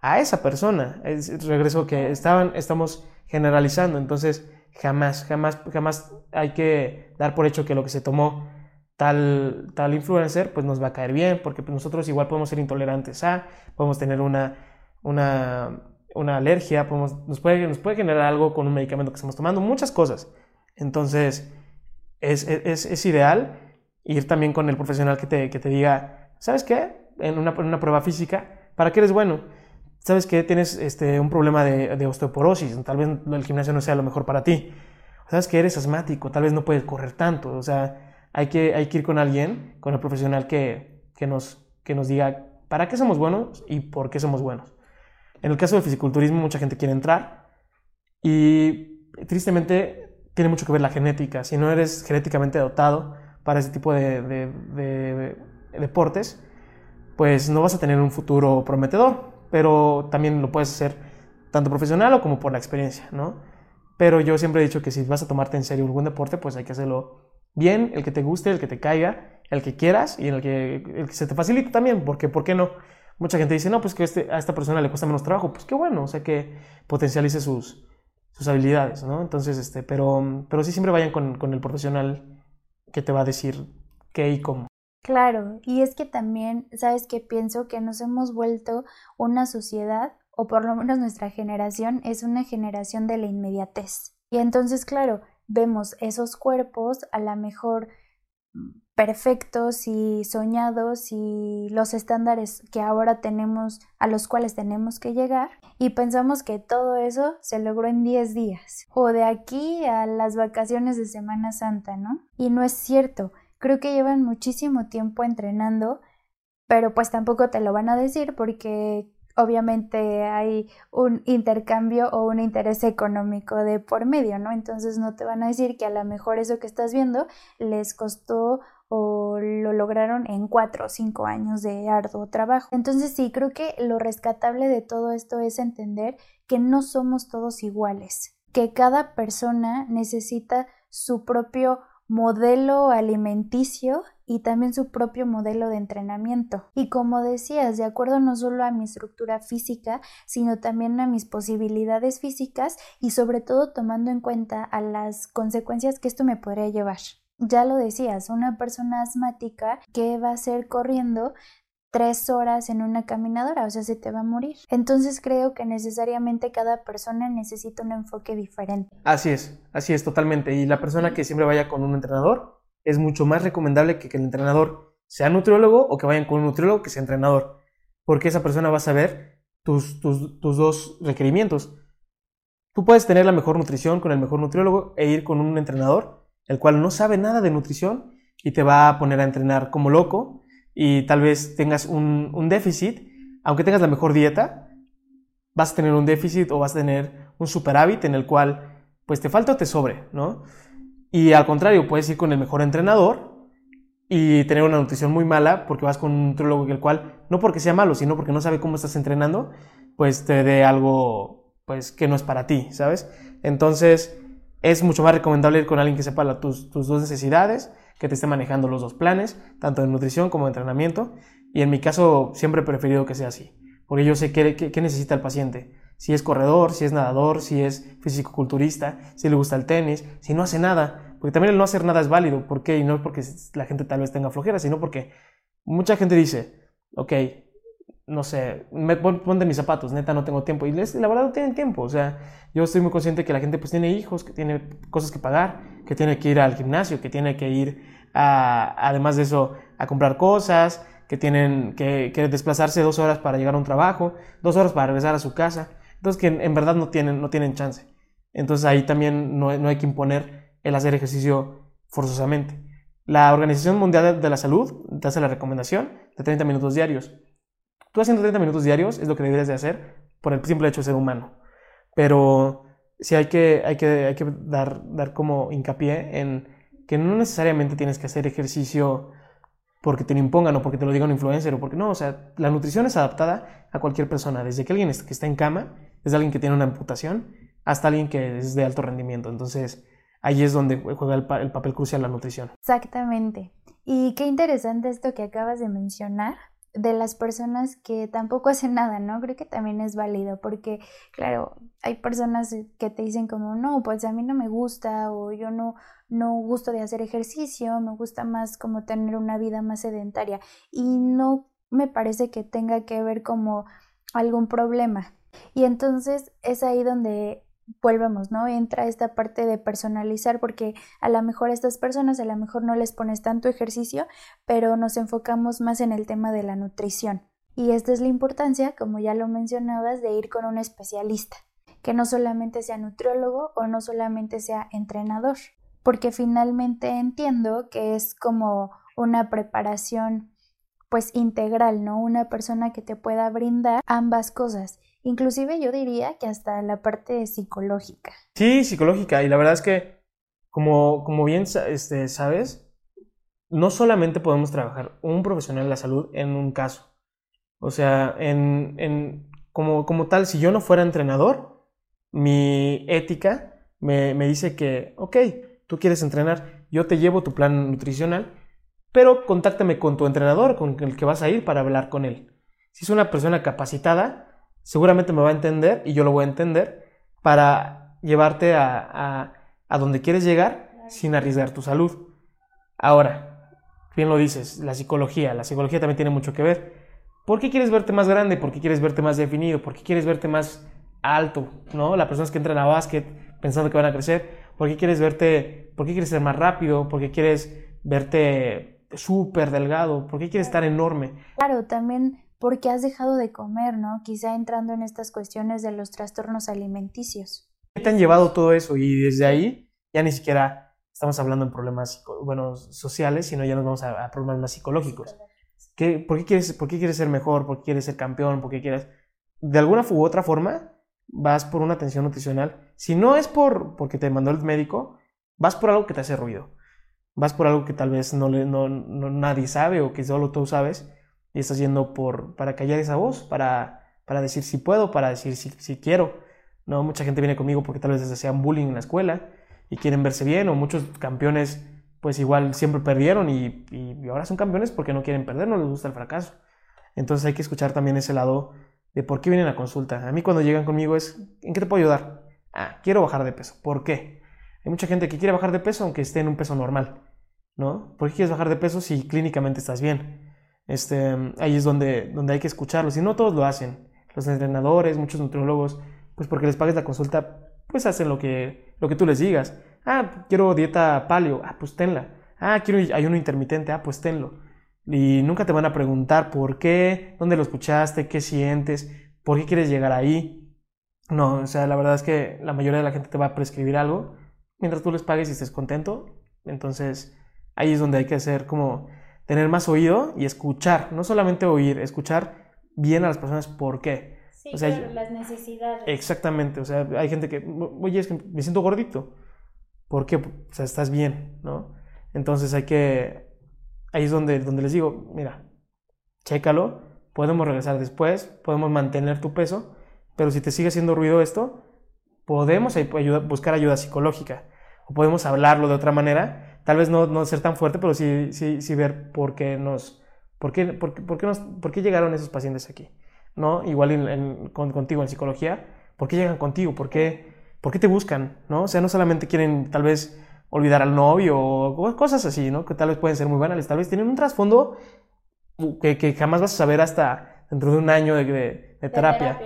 A esa persona, es, regreso que estaban, estamos generalizando. Entonces, jamás, jamás, jamás hay que dar por hecho que lo que se tomó tal, tal influencer, pues nos va a caer bien, porque pues, nosotros igual podemos ser intolerantes a, podemos tener una, una, una alergia, podemos, nos, puede, nos puede generar algo con un medicamento que estamos tomando, muchas cosas. Entonces, es, es, es ideal ir también con el profesional que te, que te diga, ¿sabes qué? En una, en una prueba física, ¿para qué eres bueno? Sabes que tienes este, un problema de, osteoporosis, tal vez el gimnasio no sea lo mejor para ti. Sabes que eres asmático, tal vez no puedes correr tanto. O sea, hay que, hay que ir con alguien, con el profesional que, que, nos, que nos diga para qué somos buenos y por qué somos buenos. En el caso del fisiculturismo, mucha gente quiere entrar y tristemente tiene mucho que ver la genética. Si no eres genéticamente dotado para ese tipo de, de deportes, pues no vas a tener un futuro prometedor, pero también lo puedes hacer tanto profesional o como por la experiencia, ¿no? Pero yo siempre he dicho que si vas a tomarte en serio algún deporte, pues hay que hacerlo bien, el que te guste, el que te caiga, el que quieras y el que, el que se te facilite también, porque ¿por qué no? Mucha gente dice, no, pues que este, a esta persona le cuesta menos trabajo, pues qué bueno, o sea que potencialice sus, sus habilidades, ¿no? Entonces, este, pero, pero sí siempre vayan con, con el profesional que te va a decir qué y cómo. Claro, y es que también, sabes que pienso que nos hemos vuelto una sociedad, o por lo menos nuestra generación, es una generación de la inmediatez. Y entonces, claro, vemos esos cuerpos a la mejor perfectos y soñados y los estándares que ahora tenemos, a los cuales tenemos que llegar, y pensamos que todo eso se logró en 10 días, o de aquí a las vacaciones de Semana Santa, ¿no? Y no es cierto, Creo que llevan muchísimo tiempo entrenando, pero pues tampoco te lo van a decir porque obviamente hay un intercambio o un interés económico de por medio, ¿no? Entonces no te van a decir que a lo mejor eso que estás viendo les costó o lo lograron en cuatro o cinco años de arduo trabajo. Entonces sí, creo que lo rescatable de todo esto es entender que no somos todos iguales, que cada persona necesita su propio modelo alimenticio y también su propio modelo de entrenamiento. Y como decías, de acuerdo no solo a mi estructura física, sino también a mis posibilidades físicas y sobre todo tomando en cuenta a las consecuencias que esto me podría llevar. Ya lo decías, una persona asmática que va a ser corriendo tres horas en una caminadora, o sea, se te va a morir. Entonces creo que necesariamente cada persona necesita un enfoque diferente. Así es, así es totalmente. Y la persona que siempre vaya con un entrenador, es mucho más recomendable que, el entrenador sea nutriólogo o que vayan con un nutriólogo que sea entrenador, porque esa persona va a saber tus, tus, tus dos requerimientos. Tú puedes tener la mejor nutrición con el mejor nutriólogo e ir con un entrenador, el cual no sabe nada de nutrición y te va a poner a entrenar como loco y tal vez tengas un, un déficit, aunque tengas la mejor dieta, vas a tener un déficit o vas a tener un superávit en el cual pues te falta o te sobre, ¿no? Y al contrario, puedes ir con el mejor entrenador y tener una nutrición muy mala porque vas con un nutriólogo el cual, no porque sea malo, sino porque no sabe cómo estás entrenando, pues te dé algo pues que no es para ti, ¿sabes? Entonces es mucho más recomendable ir con alguien que sepa tus, tus dos necesidades que te esté manejando los dos planes, tanto de nutrición como de entrenamiento. Y en mi caso siempre he preferido que sea así, porque yo sé qué, necesita el paciente. Si es corredor, si es nadador, si es físico-culturista, si le gusta el tenis, si no hace nada. Porque también el no hacer nada es válido. ¿Por qué? Y no es porque la gente tal vez tenga flojera, sino porque mucha gente dice, ok, no sé, me, ponte mis zapatos, neta no tengo tiempo. Y la verdad no tienen tiempo. O sea, yo estoy muy consciente que la gente pues tiene hijos, que tiene cosas que pagar, que tiene que ir al gimnasio, que tiene que ir a, además de eso, a comprar cosas, que tienen que, desplazarse dos horas para llegar a un trabajo, dos horas para regresar a su casa. Entonces que en, verdad no tienen, no tienen chance. Entonces ahí también no, no hay que imponer el hacer ejercicio forzosamente. La Organización Mundial de la Salud te hace la recomendación de 30 minutos diarios Tú haciendo 30 minutos diarios es lo que deberías de hacer por el simple hecho de ser humano. Pero sí hay que, hay que, hay que dar, dar como hincapié en que no necesariamente tienes que hacer ejercicio porque te lo impongan o porque te lo diga un influencer o porque no, o sea, la nutrición es adaptada a cualquier persona, desde que alguien que está en cama, desde alguien que tiene una amputación, hasta alguien que es de alto rendimiento. Entonces, ahí es donde juega el, el papel crucial la nutrición. Exactamente. Y qué interesante esto que acabas de mencionar, de las personas que tampoco hacen nada, ¿no? Creo que también es válido porque, claro, hay personas que te dicen como, no, pues a mí no me gusta o yo no, no gusto de hacer ejercicio, me gusta más como tener una vida más sedentaria y no me parece que tenga que ver como algún problema. Y entonces es ahí donde volvemos, ¿no? Entra esta parte de personalizar porque a lo mejor a estas personas a lo mejor no les pones tanto ejercicio, pero nos enfocamos más en el tema de la nutrición. Y esta es la importancia, como ya lo mencionabas, de ir con un especialista, que no solamente sea nutriólogo o no solamente sea entrenador, porque finalmente entiendo que es como una preparación pues integral, ¿no? Una persona que te pueda brindar ambas cosas Inclusive yo diría que hasta la parte psicológica. Sí, psicológica. Y la verdad es que como, como bien este, sabes, no solamente podemos trabajar un profesional de la salud en un caso. O sea, en, en, como, como tal, si yo no fuera entrenador, mi ética me, me dice que, ok, tú quieres entrenar, yo te llevo tu plan nutricional, pero contáctame con tu entrenador, con el que vas a ir para hablar con él. Si es una persona capacitada, seguramente me va a entender y yo lo voy a entender para llevarte a, a, donde quieres llegar sin arriesgar tu salud. Ahora, bien lo dices, la psicología, la psicología también tiene mucho que ver. ¿Por qué quieres verte más grande? ¿Por qué quieres verte más definido? ¿Por qué quieres verte más alto? ¿No? Las personas que entran a básquet pensando que van a crecer. ¿Por qué quieres verte, por qué quieres ser más rápido? ¿Por qué quieres verte súper delgado? ¿Por qué quieres estar enorme? Claro, también porque has dejado de comer, ¿no? Quizá entrando en estas cuestiones de los trastornos alimenticios. ¿Qué te han llevado todo eso? Y desde ahí ya ni siquiera estamos hablando en problemas bueno, sociales, sino ya nos vamos a, problemas más psicológicos. ¿Qué, por, qué quieres, ¿Por qué quieres ser mejor? ¿Por qué quieres ser campeón? ¿Por qué quieres...? De alguna u otra forma, vas por una atención nutricional. Si no es por porque te mandó el médico, vas por algo que te hace ruido. Vas por algo que tal vez no, no, nadie sabe o que solo tú sabes y estás yendo por, para callar esa voz, para, para decir si puedo, para decir si, si quiero. ¿no? Mucha gente viene conmigo porque tal vez les hacían bullying en la escuela y quieren verse bien, o muchos campeones pues igual siempre perdieron y, y, ahora son campeones porque no quieren perder, no les gusta el fracaso. Entonces hay que escuchar también ese lado de por qué vienen a consulta. A mí cuando llegan conmigo es, ¿en qué te puedo ayudar? Ah, quiero bajar de peso. ¿Por qué? Hay mucha gente que quiere bajar de peso aunque esté en un peso normal, ¿no? ¿Por qué quieres bajar de peso si clínicamente estás bien? Este, ahí es donde, donde hay que escucharlos. Y no todos lo hacen. Los entrenadores, muchos nutriólogos, pues porque les pagues la consulta, pues hacen lo que, lo que tú les digas. Ah, quiero dieta paleo. Ah, pues tenla. Ah, quiero ayuno intermitente. Ah, pues tenlo. Y nunca te van a preguntar por qué, dónde lo escuchaste, qué sientes, por qué quieres llegar ahí. No, o sea, la verdad es que la mayoría de la gente te va a prescribir algo mientras tú les pagues y estés contento. Entonces, ahí es donde hay que hacer como tener más oído y escuchar, no solamente oír, escuchar bien a las personas por qué. Sí, claro, las necesidades. Exactamente, o sea, hay gente que, oye, es que me siento gordito. ¿Por qué? O sea, estás bien, ¿no? Entonces hay que, ahí es donde, donde les digo, mira, chécalo, podemos regresar después, podemos mantener tu peso, pero si te sigue haciendo ruido esto, podemos buscar ayuda psicológica o podemos hablarlo de otra manera tal vez no, no ser tan fuerte, pero sí, sí, sí ver por qué nos, por qué, por, por qué nos, por qué llegaron esos pacientes aquí, ¿no? Igual en, contigo en psicología, ¿por qué llegan contigo? ¿Por qué, ¿Por qué te buscan, no? O sea, no solamente quieren tal vez olvidar al novio o cosas así, ¿no? Que tal vez pueden ser muy banales, tal vez tienen un trasfondo que, que jamás vas a saber hasta dentro de un año de, de, terapia.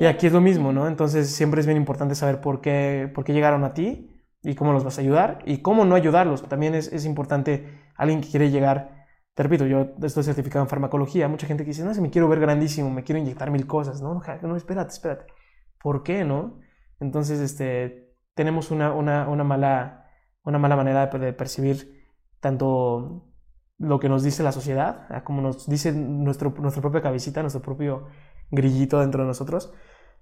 Y aquí es lo mismo, ¿no? Entonces siempre es bien importante saber por qué, por qué llegaron a ti y cómo los vas a ayudar y cómo no ayudarlos. También es, es importante alguien que quiere llegar, te repito, yo estoy certificado en farmacología, mucha gente que dice, no, si me quiero ver grandísimo, me quiero inyectar mil cosas, no, no, espérate, espérate, ¿por qué, no? Entonces, este, tenemos una, una, una mala, una mala manera de, percibir tanto lo que nos dice la sociedad, como nos dice nuestro, nuestra propia cabecita, nuestro propio grillito dentro de nosotros,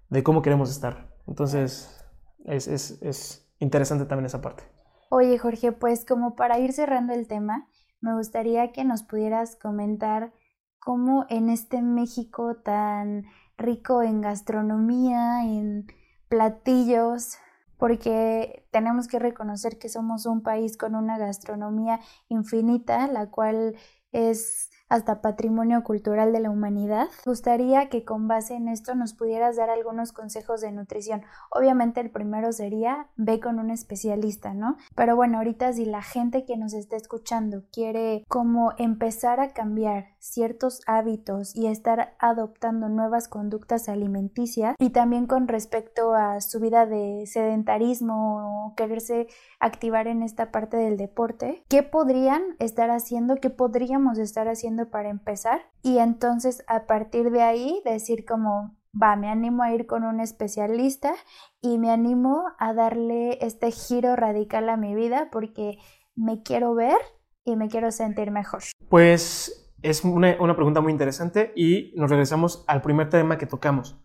de cómo queremos estar. Entonces, es, es, es interesante también esa parte. Oye, Jorge, pues como para ir cerrando el tema, me gustaría que nos pudieras comentar cómo en este México tan rico en gastronomía, en platillos, porque tenemos que reconocer que somos un país con una gastronomía infinita, la cual es hasta patrimonio cultural de la humanidad. Gustaría que con base en esto nos pudieras dar algunos consejos de nutrición. Obviamente el primero sería ve con un especialista, ¿no? Pero bueno, ahorita si la gente que nos está escuchando quiere como empezar a cambiar ciertos hábitos y estar adoptando nuevas conductas alimenticias y también con respecto a su vida de sedentarismo o quererse activar en esta parte del deporte, ¿qué podrían estar haciendo? ¿Qué podríamos estar haciendo para empezar y entonces a partir de ahí decir como, va, me animo a ir con un especialista y me animo a darle este giro radical a mi vida porque me quiero ver y me quiero sentir mejor. Pues es una, pregunta muy interesante y nos regresamos al primer tema que tocamos.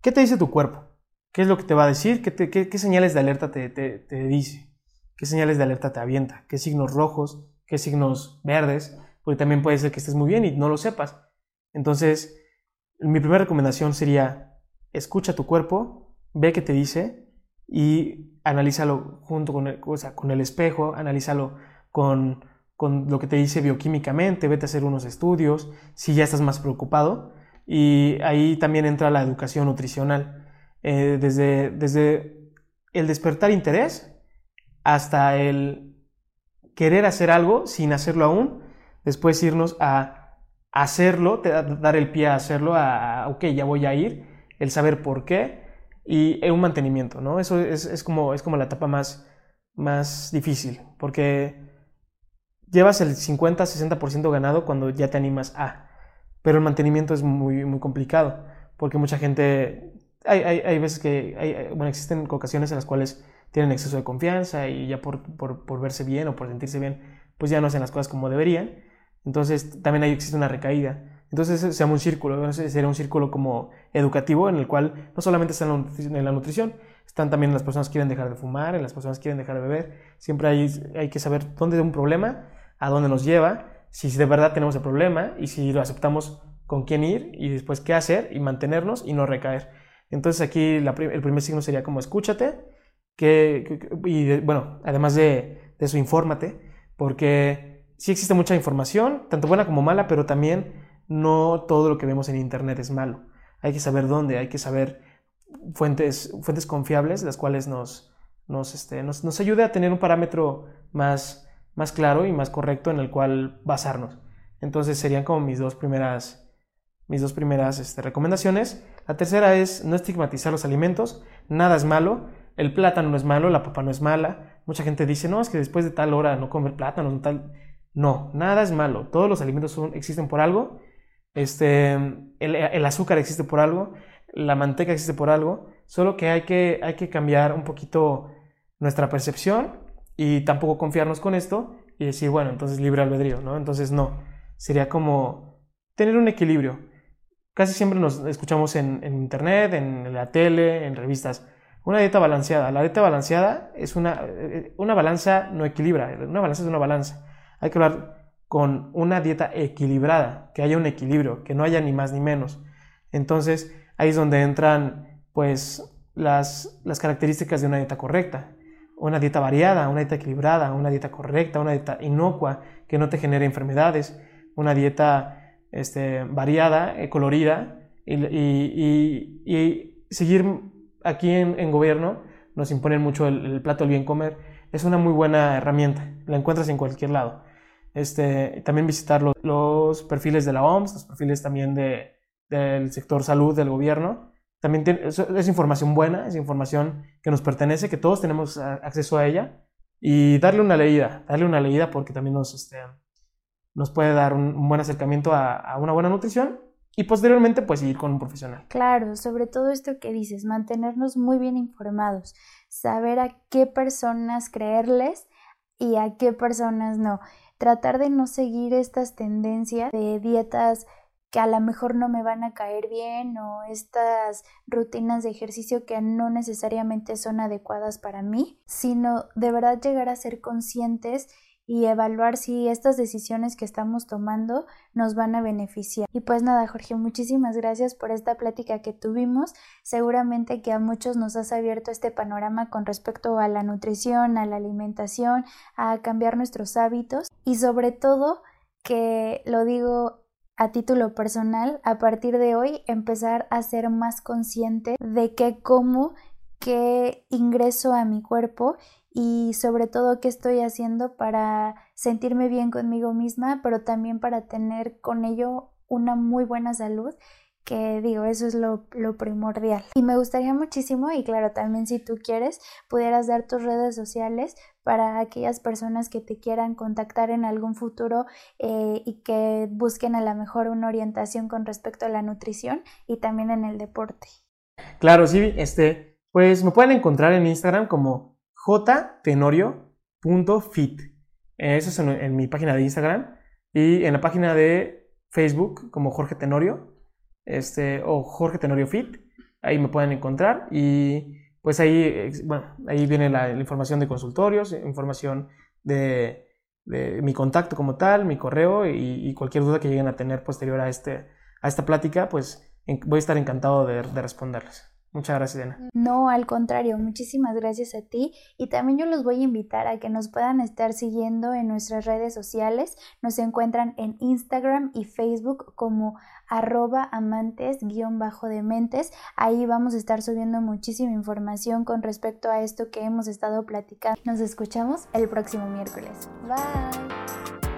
¿Qué te dice tu cuerpo? ¿Qué es lo que te va a decir? ¿Qué, qué, señales de alerta te, te, dice? qué señales de alerta te avienta, qué signos rojos, qué signos verdes, porque también puede ser que estés muy bien y no lo sepas. Entonces, mi primera recomendación sería, escucha tu cuerpo, ve qué te dice y analízalo junto con el, con el espejo, analízalo con, con lo que te dice bioquímicamente, vete a hacer unos estudios, si ya estás más preocupado. Y ahí también entra la educación nutricional. Eh, desde, desde el despertar interés hasta el querer hacer algo sin hacerlo aún, después irnos a hacerlo, dar el pie a hacerlo, a, ok, ya voy a ir, el saber por qué y un mantenimiento, ¿no? Eso es, como, es como la etapa más, más difícil, porque llevas el 50-60% ganado cuando ya te animas a, pero el mantenimiento es muy, muy complicado, porque mucha gente, hay, hay, hay veces que, hay, bueno, existen ocasiones en las cuales tienen exceso de confianza y ya por, por, por, verse bien o por sentirse bien, pues ya no hacen las cosas como deberían. Entonces también ahí existe una recaída. Entonces se llama un círculo, sería un círculo como educativo en el cual no solamente está en la nutrición, están también las personas que quieren dejar de fumar, las personas que quieren dejar de beber. Siempre hay, hay que saber dónde es un problema, a dónde nos lleva, si de verdad tenemos el problema y si lo aceptamos con quién ir y después qué hacer y mantenernos y no recaer. Entonces aquí el primer signo sería como escúchate, y bueno, además de, eso, infórmate, porque sí existe mucha información, tanto buena como mala, pero también no todo lo que vemos en Internet es malo. Hay que saber dónde, hay que saber fuentes, fuentes confiables, las cuales nos, nos, este, nos, nos ayude a tener un parámetro más, más claro y más correcto en el cual basarnos. Entonces serían como mis dos primeras, mis dos primeras este, recomendaciones. La tercera es no estigmatizar los alimentos, nada es malo, el plátano no es malo, la papa no es mala. Mucha gente dice, no, es que después de tal hora no comer plátano, no tal. No, nada es malo. Todos los alimentos existen por algo. Este, el, azúcar existe por algo, la manteca existe por algo, solo que hay, que hay que cambiar un poquito nuestra percepción y tampoco confiarnos con esto y decir, bueno, entonces libre albedrío, ¿no? Entonces no, sería como tener un equilibrio. Casi siempre nos escuchamos en internet, en la tele, en revistas una dieta balanceada. La dieta balanceada es una, eh, una balanza no equilibra, una balanza es una balanza. Hay que hablar con una dieta equilibrada, que haya un equilibrio, que no haya ni más ni menos. Entonces, ahí es donde entran pues las, las características de una dieta correcta. Una dieta variada, una dieta equilibrada, una dieta correcta, una dieta inocua, que no te genere enfermedades, una dieta este, variada, eh, colorida, y, y, seguir aquí en, gobierno nos imponen mucho el, plato del bien comer. Es una muy buena herramienta, la encuentras en cualquier lado. Este, también visitar los, perfiles de la OMS, los perfiles también de, del sector salud del gobierno. También es, información buena, es información que nos pertenece, que todos tenemos acceso a ella. Y darle una leída, darle una leída porque también nos, este, nos puede dar un, buen acercamiento a, a una buena nutrición y posteriormente pues ir con un profesional. Claro, sobre todo esto que dices, mantenernos muy bien informados, saber a qué personas creerles y a qué personas no. Tratar de no seguir estas tendencias de dietas que a lo mejor no me van a caer bien o estas rutinas de ejercicio que no necesariamente son adecuadas para mí, sino de verdad llegar a ser conscientes y evaluar si estas decisiones que estamos tomando nos van a beneficiar. Y pues nada, Jorge, muchísimas gracias por esta plática que tuvimos. Seguramente que a muchos nos has abierto este panorama con respecto a la nutrición, a la alimentación, a cambiar nuestros hábitos y sobre todo que lo digo a título personal, a partir de hoy empezar a ser más consciente de qué como, qué ingreso a mi cuerpo y sobre todo qué estoy haciendo para sentirme bien conmigo misma, pero también para tener con ello una muy buena salud, que digo, eso es lo, primordial. Y me gustaría muchísimo, y claro, también si tú quieres, pudieras dar tus redes sociales para aquellas personas que te quieran contactar en algún futuro eh, y que busquen a lo mejor una orientación con respecto a la nutrición y también en el deporte. Claro, sí, este, pues me pueden encontrar en Instagram como jtenorio.fit. Eso es en, mi página de Instagram y en la página de Facebook como Jorge Tenorio este, o Jorge Tenorio Fit. Ahí me pueden encontrar y pues ahí, bueno, ahí viene la, información de consultorios, información de, mi contacto como tal, mi correo y, cualquier duda que lleguen a tener posterior a, este, a esta plática, pues voy a estar encantado de responderles. Muchas gracias, Diana. No, al contrario, muchísimas gracias a ti. Y también yo los voy a invitar a que nos puedan estar siguiendo en nuestras redes sociales. Nos encuentran en Instagram y Facebook como arroba amantes-dementes. Ahí vamos a estar subiendo muchísima información con respecto a esto que hemos estado platicando. Nos escuchamos el próximo miércoles. Bye.